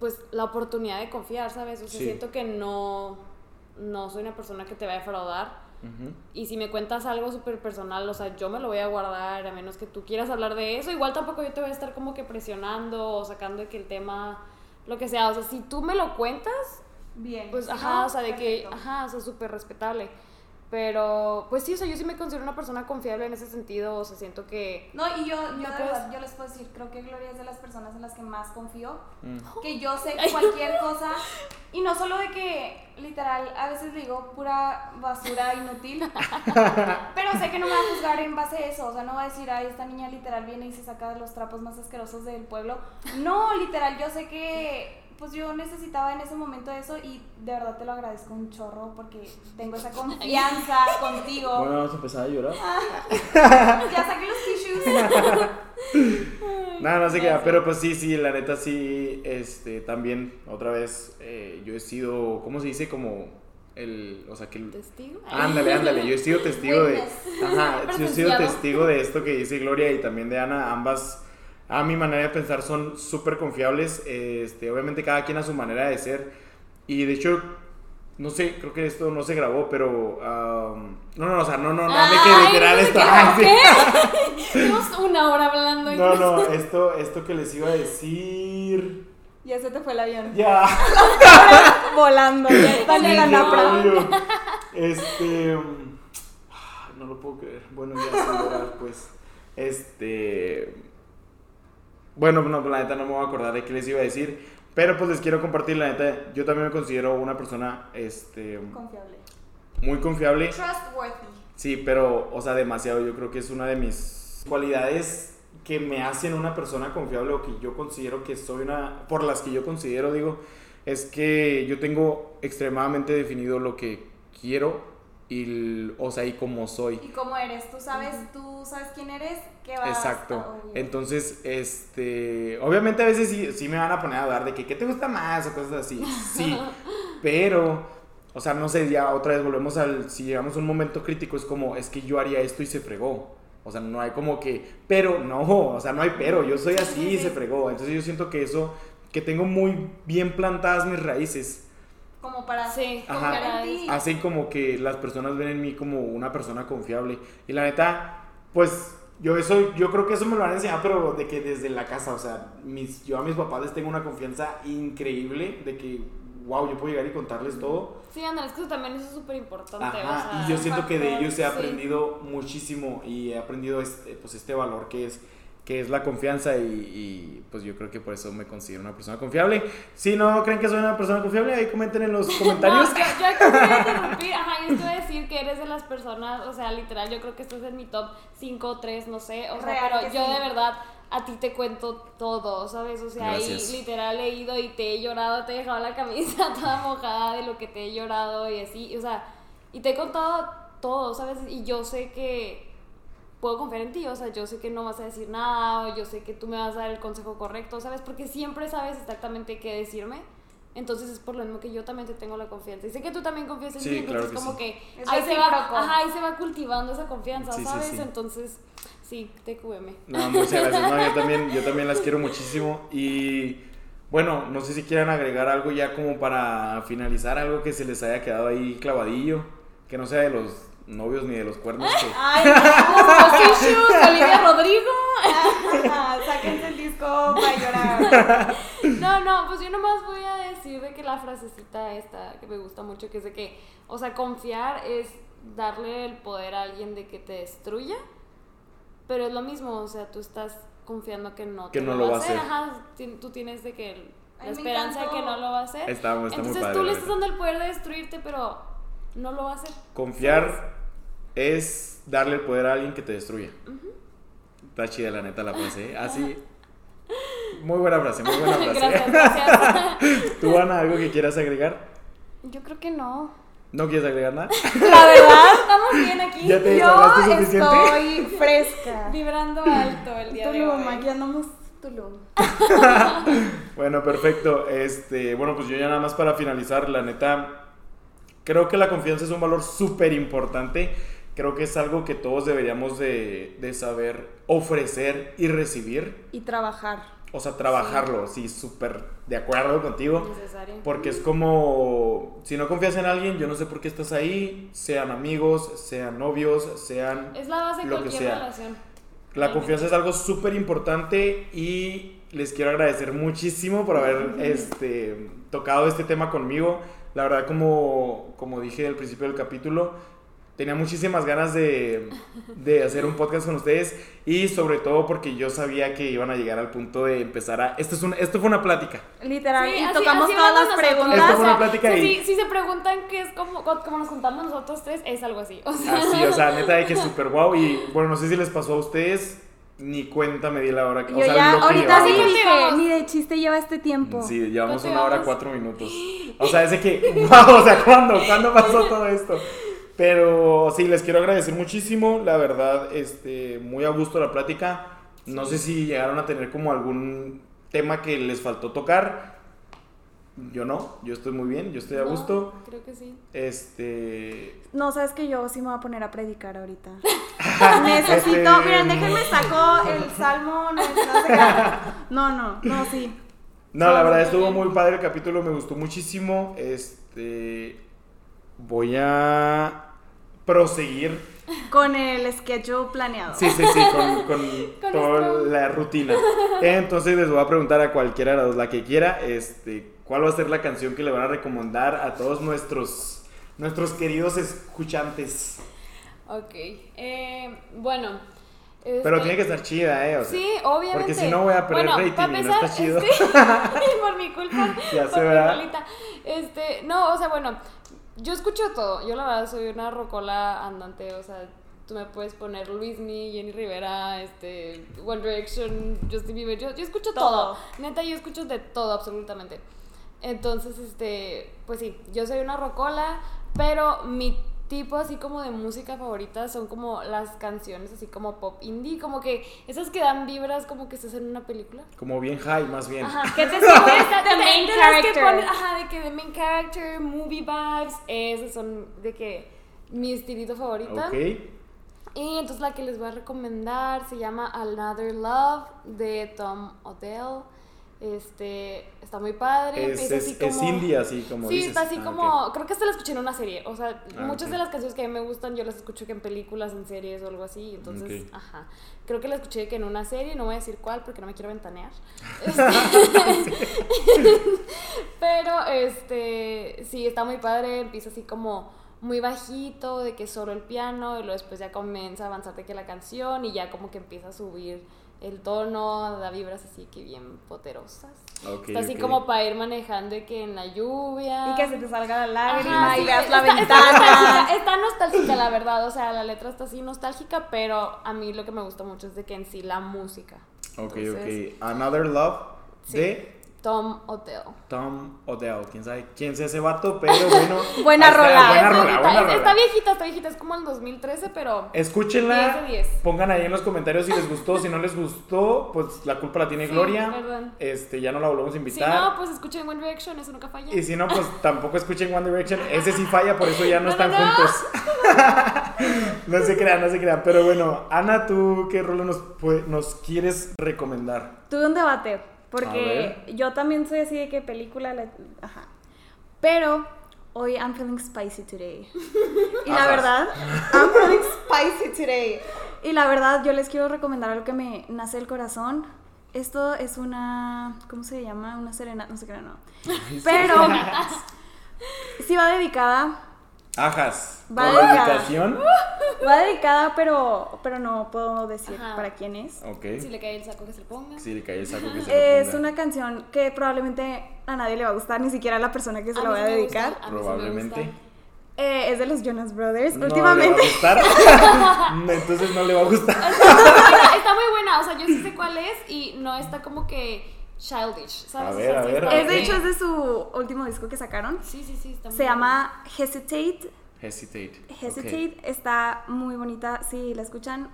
pues, la oportunidad de confiar, ¿sabes? O sea, Sí. siento que no, no soy una persona que te va a defraudar. Y si me cuentas algo súper personal, o sea, yo me lo voy a guardar, a menos que tú quieras hablar de eso. Igual tampoco yo te voy a estar como que presionando o sacando de que el tema, lo que sea. O sea, si tú me lo cuentas, Bien. pues ajá, o sea, de que, ajá, o sea, súper respetable. Pero, pues sí, o sea, yo sí me considero una persona confiable en ese sentido. O sea, siento que. No, y yo, yo ¿Me de verdad, yo les puedo decir, creo que Gloria es de las personas en las que más confío. Mm. Que yo sé cualquier cosa. Y no solo de que, literal, a veces digo pura basura inútil. pero sé que no me va a juzgar en base a eso. O sea, no va a decir, ay, esta niña literal viene y se saca de los trapos más asquerosos del pueblo. No, literal, yo sé que. Pues yo necesitaba en ese momento eso y de verdad te lo agradezco un chorro porque tengo esa confianza contigo. Bueno, vamos a empezar a llorar. Ya saqué los tissues. No, no sé. pero pues sí, sí, la neta sí, este, también, otra vez, eh, yo he sido, ¿cómo se dice? Como el, o sea, que... el- ¿Testigo? Ándale, ándale, yo he sido testigo de... Ajá, yo he sido testigo de esto que dice Gloria y también de Ana, ambas, a mi manera de pensar, son súper confiables, este, obviamente cada quien a su manera de ser, y de hecho... No sé, creo que esto no se grabó, pero... am, no, no, o sea, no, no, no, de que Ay, literal no esto... Llevamos una hora hablando. y No, no, esto, esto que les iba a decir. Ya se te fue el avión. Ya. Volando. Ya están en la napra. Este. mm, No lo puedo creer. Bueno, ya sin llorar, pues. Este. Bueno, no, la neta no me voy a acordar de qué les iba a decir. Pero pues les quiero compartir, la neta, yo también me considero una persona este, Confiable. muy confiable. Trustworthy. Sí, pero, o sea, demasiado. Yo creo que es una de mis cualidades que me hacen una persona confiable o que yo considero que soy una, por las que yo considero, digo, es que yo tengo extremadamente definido lo que quiero y, o sea, y cómo soy. ¿Y cómo eres? ¿Tú sabes, tú sabes quién eres? ¿Qué vas Exacto. a. Entonces, este, obviamente a veces sí, sí me van a poner a dudar de que qué te gusta más o cosas así. Sí, pero, o sea, no sé, ya otra vez volvemos al, si llegamos a un momento crítico, es como, es que yo haría esto y se fregó. O sea, no hay como que, pero, no, o sea, no hay pero, yo soy así y se fregó. Entonces yo siento que eso, que tengo muy bien plantadas mis raíces, Como para Sí, Ajá. confiar en ti. hacen como que las personas ven en mí como una persona confiable. Y la neta, pues yo eso, yo creo que eso me lo han enseñado, pero de que desde la casa, o sea, mis, yo a mis papás les tengo una confianza increíble de que, wow, yo puedo llegar y contarles todo. Sí, Andrés, es que eso también eso es súper importante. Ajá, o sea, y yo siento que de factor, ellos he sí. aprendido muchísimo y he aprendido este, pues este valor que es que es la confianza y, y, pues yo creo que por eso me considero una persona confiable. Si no creen que soy una persona confiable, ahí comenten en los comentarios. No, yo, yo aquí te voy a interrumpir. Ajá, yo te voy a decir que eres de las personas, o sea, literal, yo creo que estás en mi top 5, 3, no sé. O sea, Real pero yo sí. de verdad a ti te cuento todo, ¿sabes? O sea, ahí literal he ido y te he llorado, te he dejado la camisa toda mojada de lo que te he llorado y así. O sea, y te he contado todo, ¿sabes? Y yo sé que puedo confiar en ti, o sea, yo sé que no vas a decir nada, o yo sé que tú me vas a dar el consejo correcto, ¿sabes? Porque siempre sabes exactamente qué decirme. Entonces es por lo mismo que yo también te tengo la confianza. Y sé que tú también confías en Sí, mí, entonces claro que como sí. que Es ahí se, va, ajá, ahí se va cultivando esa confianza, Sí, sí, ¿sabes? sí. Entonces, sí, TQM. No, muchas gracias. No, yo también, yo también las quiero muchísimo. Y bueno, no sé si quieran agregar algo ya como para finalizar, algo que se les haya quedado ahí clavadillo, que no sea de los novios ni de los cuernos. Que... Ay, Los issues, Olivia Rodrigo. no. Sáquense el disco para llorar. No, no, pues yo nomás voy a decir de que la frasecita esta que me gusta mucho, que es de que, o sea, confiar es darle el poder a alguien de que te destruya, pero es lo mismo, o sea, tú estás confiando que no Que te no lo va a hacer, hacer. ajá, tú tienes de que el- la Ay, esperanza de que no lo va a hacer. Está, está muy Entonces padre. tú le estás dando el poder de destruirte, pero no lo va a hacer. Confiar es darle el poder a alguien que te destruya. Está chida la neta la frase. ¿eh? Así. Muy buena frase, muy buena frase. gracias, gracias. ¿Tú, Ana, algo que quieras agregar? Yo creo que no. ¿No quieres agregar nada? La verdad, estamos bien aquí. ¿Ya te Yo estoy fresca. Vibrando alto el día de Tulum, hoy. aquí andamos Tulum. Bueno, perfecto. Este, bueno, pues yo ya nada más para finalizar, la neta, creo que la confianza es un valor súper importante. Creo que es algo que todos deberíamos de, de saber ofrecer y recibir. Y trabajar. O sea, trabajarlo, sí, súper de acuerdo contigo. Necesario. Porque es como, si no confías en alguien, yo no sé por qué estás ahí, sean amigos, sean novios, sean... Es la base de lo que cualquier sea. relación. La confianza es algo súper importante y les quiero agradecer muchísimo por haber este, tocado este tema conmigo. La verdad, como, como dije al principio del capítulo, tenía muchísimas ganas de, de hacer un podcast con ustedes y sobre todo porque yo sabía que iban a llegar al punto de empezar a... Esto, es un, esto fue una plática. Literal. Sí, y así- tocamos así todas las preguntas. Esto fue una O sea, plática si, y- si se preguntan qué es como, como nos juntamos nosotros tres, es algo así. O sea, Así, o sea, neta de que súper guau. Y bueno, no sé si les pasó a ustedes, ni cuenta me di la hora. que- Yo o sea, ya, lo que ahorita sí dije, Llevamos. ni de chiste lleva este tiempo. Sí, llevamos ¿Cuánto una hora cuatro minutos. O sea, es de que, wow, o sea, ¿cuándo? ¿Cuándo pasó todo esto? Pero sí, les quiero agradecer muchísimo, la verdad, este, muy a gusto la plática. No sé si llegaron a tener como algún tema que les faltó tocar. Yo no, yo estoy muy bien, yo estoy a No, gusto. Creo que sí. Este. No, sabes que yo sí me voy a poner a predicar ahorita. Necesito, Este- miren, déjenme saco el salmo, no, no. No, sí. No, la verdad estuvo bien. muy padre el capítulo, me gustó muchísimo. Este. Voy a proseguir. Con el schedule planeado. Sí, sí, sí, con, con Con toda esto. la rutina. Entonces les voy a preguntar a cualquiera de las dos, la que quiera, este, ¿cuál va a ser la canción que le van a recomendar a todos nuestros, nuestros queridos escuchantes? Ok. Eh, bueno. Pero este, tiene que estar chida, ¿eh? O sea, Sí, obviamente. Porque si no voy a perder Bueno, rating para y no está chido. sí, por mi culpa. Ya por sé, mi. Este, no, o sea, bueno, yo escucho todo. Yo la verdad soy una rocola andante, o sea, tú me puedes poner Luismi, Jenny Rivera, este, One Direction, Justin Bieber, yo, yo escucho todo. Todo. Neta, yo escucho de todo absolutamente. Entonces, este, pues sí, yo soy una rocola, pero mi tipo así como de música favorita son como las canciones así como pop indie, como que esas que dan vibras como que estás en una película. Como bien high, más bien. Ajá, ¿Qué te de sientes esas- the main de que character? ponen- ajá, de que the main character, movie vibes, esas son de que mi estilito favorita. Ok. Y entonces la que les voy a recomendar se llama Another Love de Tom Odell. Este, está muy padre. Es, empieza es, así es como- indie así como Sí, dices. está así Ah, como, creo que hasta la escuché en una serie, o sea, Ah, muchas de las canciones que a mí me gustan yo las escucho que en películas, en series o algo así, entonces, ajá, creo que la escuché que en una serie, no voy a decir cuál porque no me quiero ventanear, Este, pero, este, sí, está muy padre, empieza así como muy bajito, de que solo el piano, y luego después ya comienza a avanzar de que la canción, y ya como que empieza a subir el tono, da vibras así que bien poderosas. Ok, Está así como para ir manejando de que en la lluvia. Y que se te salga la Ajá, lágrima sí, y veas la está- está ventana. nostálgica, Está nostálgica, la verdad. O sea, la letra está así nostálgica, pero a mí lo que me gusta mucho es de que en sí la música. Ok, Entonces, ok. Another Love Sí. de Tom Odell. Tom Odell. Quién sabe quién sea ese vato, pero bueno. Buena rola. Buena Es rola, viejita, buena es- rola. Está viejita, está viejita. Es como el 2013, pero. Escúchenla. 10 de 10. Pongan ahí en los comentarios si les gustó. Si no les gustó, pues la culpa la tiene Sí, Gloria. perdón. Este, ya no la volvemos a Si invitar. no, pues escuchen One Direction, eso nunca falla. Y si no, pues tampoco escuchen One Direction. Ese sí falla, por eso ya no, No, están no, no. juntos. no se crean, no se crean. Pero bueno, Ana, ¿tú qué rol nos, nos quieres recomendar? Tuve un debate, porque yo también soy así de que película, la- ajá. Pero hoy I'm feeling spicy today. Y la verdad, I'm feeling spicy today. Y la verdad, yo les quiero recomendar algo que me nace del corazón. Esto es una, ¿cómo se llama? Una serena, no sé qué, no. Pero sí va dedicada, Ajas. Va ¿Con de acá. dedicación? va dedicada, pero, pero no puedo decir Ajá. para quién es. Ok. Si le cae el saco que se le ponga. Sí, le cae el saco que se lo Es ponga. una canción que probablemente a nadie le va a gustar, ni siquiera a la persona que se A la voy a gusta, dedicar. a Probablemente. Eh, es de los Jonas Brothers. No Últimamente. le va a gustar. Entonces no le va a gustar. Está muy buena, está muy buena, o sea, yo sí sé cuál es y no está como que childish, ¿sabes? A ver, a sí ver, Es de hecho es de su último disco que sacaron. Sí, sí, sí, está muy Se buena. llama Hesitate. Hesitate. Hesitate está muy bonita. Si la escuchan,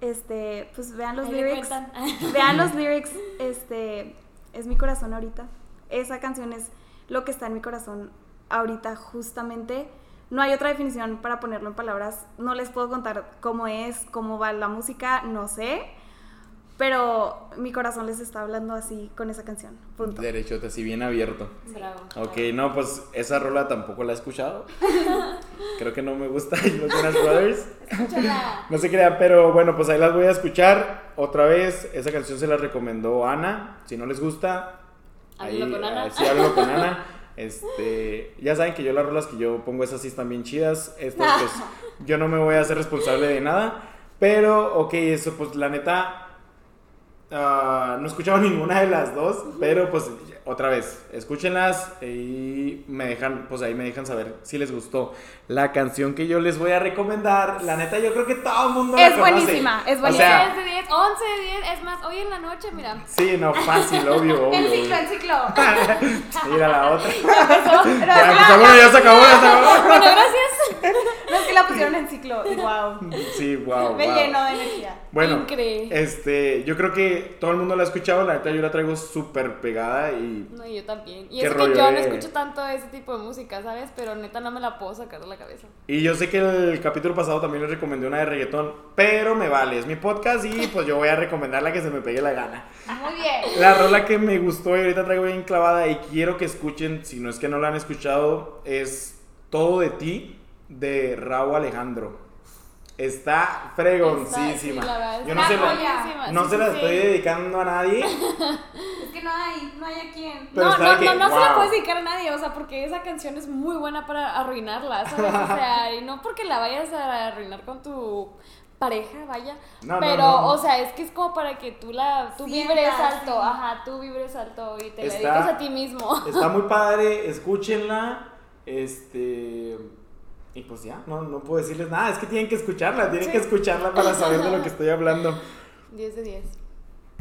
este, pues vean los Ahí lyrics. Vean los lyrics. Este, es mi corazón ahorita. Esa canción es lo que está en mi corazón ahorita justamente. No hay otra definición para ponerlo en palabras. No les puedo contar cómo es, cómo va la música, no sé. Pero mi corazón les está hablando así con esa canción. Punto. Derechote, así bien abierto. Bravo. Ok, no, pues esa rola tampoco la he escuchado. Creo que no me gusta los Jonas Brothers. Escúchala. No se crean, pero bueno, pues ahí las voy a escuchar otra vez. Esa canción se la recomendó Ana. Si no les gusta, ahí con Ana. sí, háblenlo con Ana. Este, ya saben que yo las rolas que yo pongo esas sí están bien chidas. Estas pues yo no me voy a hacer responsable de nada. Pero, ok, eso pues la neta ah, no he escuchado ninguna de las dos, pero pues otra vez, escúchenlas y me dejan, pues ahí me dejan saber si les gustó la canción que yo les voy a recomendar. La neta, yo creo que todo el mundo la Es conoce. buenísima, es buenísima. sea, 10 de 10, 11 de 10, es más, hoy en la noche, mira. sí, no, fácil, obvio, obvio. El ciclo, el ciclo. Mira la otra. Pero Ya, es pues, que bueno, ya se acabó, ya se acabó. Bueno, gracias. No, es que la pusieron en ciclo y wow. Sí, wow. Me wow. llenó de energía. Bueno, Increíble. este, yo creo que todo el mundo la ha escuchado, la neta yo la traigo súper pegada y No, yo también. Y ¿Qué eso rollo que yo no de- escucho tanto ese tipo de música, ¿sabes? Pero neta no me la puedo sacar de la cabeza. Y yo sé que el capítulo pasado también les recomendé una de reggaetón, pero me vale, es mi podcast y pues yo voy a recomendar la que se me pegue la gana. Muy bien. La rola que me gustó y ahorita traigo bien clavada y quiero que escuchen, si no es que no la han escuchado, es Todo de ti de Raúl Alejandro. Está fregoncísima. Está- sí, la yo no se la, buenísima, no sí, se sí, la sí. estoy dedicando a nadie. No hay, no hay a quién. Pero no, no, que, no, no se la puedes dedicar a nadie, o sea, porque esa canción es muy buena para arruinarla, ¿sabes? O sea, y no porque la vayas a arruinar con tu pareja, vaya. No, no, pero, no. o sea, es que es como para que tú la, tú vibres alto, sí. ajá, tú vibres alto y te la Está- dediques a ti mismo. Está muy padre, escúchenla. Este. Y pues ya, no, no puedo decirles nada, es que tienen que escucharla, tienen Sí. que escucharla para saber de lo que estoy hablando. 10 de 10.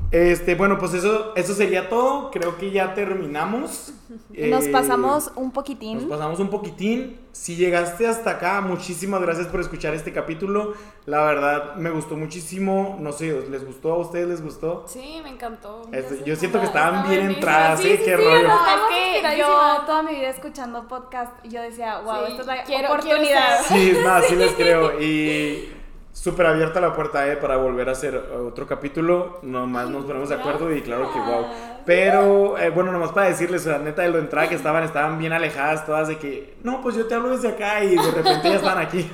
Este, bueno, pues eso, eso sería todo. Creo que ya terminamos. Nos Eh, pasamos un Nos poquitín. pasamos un poquitín. Si llegaste hasta acá, muchísimas gracias por escuchar este capítulo. La verdad, me gustó muchísimo. No sé, ¿les gustó? ¿A ustedes les gustó? Sí, me encantó. Este, yo siento que estaban bien entradas, Sí, ¿eh? sí, Qué sí, rollo. No, es que yo toda mi vida escuchando podcast y yo decía, wow, Sí, esta es la quiero- oportunidad. quiero Sí, es más, sí les creo. Y súper abierta la puerta eh, para volver a hacer otro capítulo. Nomás nos ponemos de acuerdo y claro que wow. Pero eh, bueno, nomás para decirles, la neta de lo entrada que estaban, estaban bien alejadas todas de que, no, pues yo te hablo desde acá y de repente ya están aquí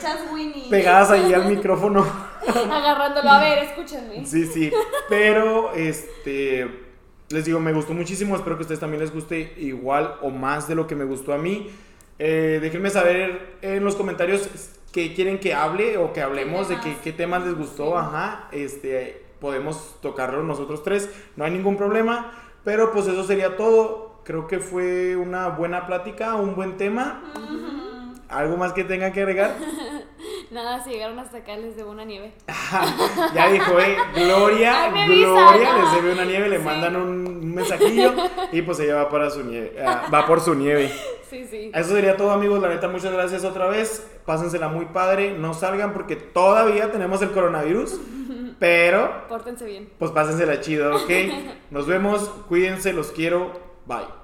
pegadas ahí al micrófono. Agarrándolo, a ver, escúchenme. Sí, sí. Pero, este, les digo, me gustó muchísimo. Espero que a ustedes también les guste igual o más de lo que me gustó a mí. Eh, déjenme saber en los comentarios qué quieren que hable o que hablemos de qué, qué temas les gustó. Ajá. Este, podemos tocarlo nosotros tres. No hay ningún problema. Pero pues eso sería todo. Creo que fue una buena plática, un buen tema. ¿Algo más que tenga que agregar? Nada, si llegaron hasta acá les debo una nieve. ya dijo, eh, Gloria, Ay, Gloria les debe una nieve, le Sí. mandan un mensajillo y pues ella va para su nieve, ah, va por su nieve. Sí, sí. Eso sería todo amigos, la neta muchas gracias otra vez, pásensela muy padre, no salgan porque todavía tenemos el coronavirus, pero Pórtense bien. pues pásensela chido, ¿ok? Nos vemos, cuídense, los quiero, bye.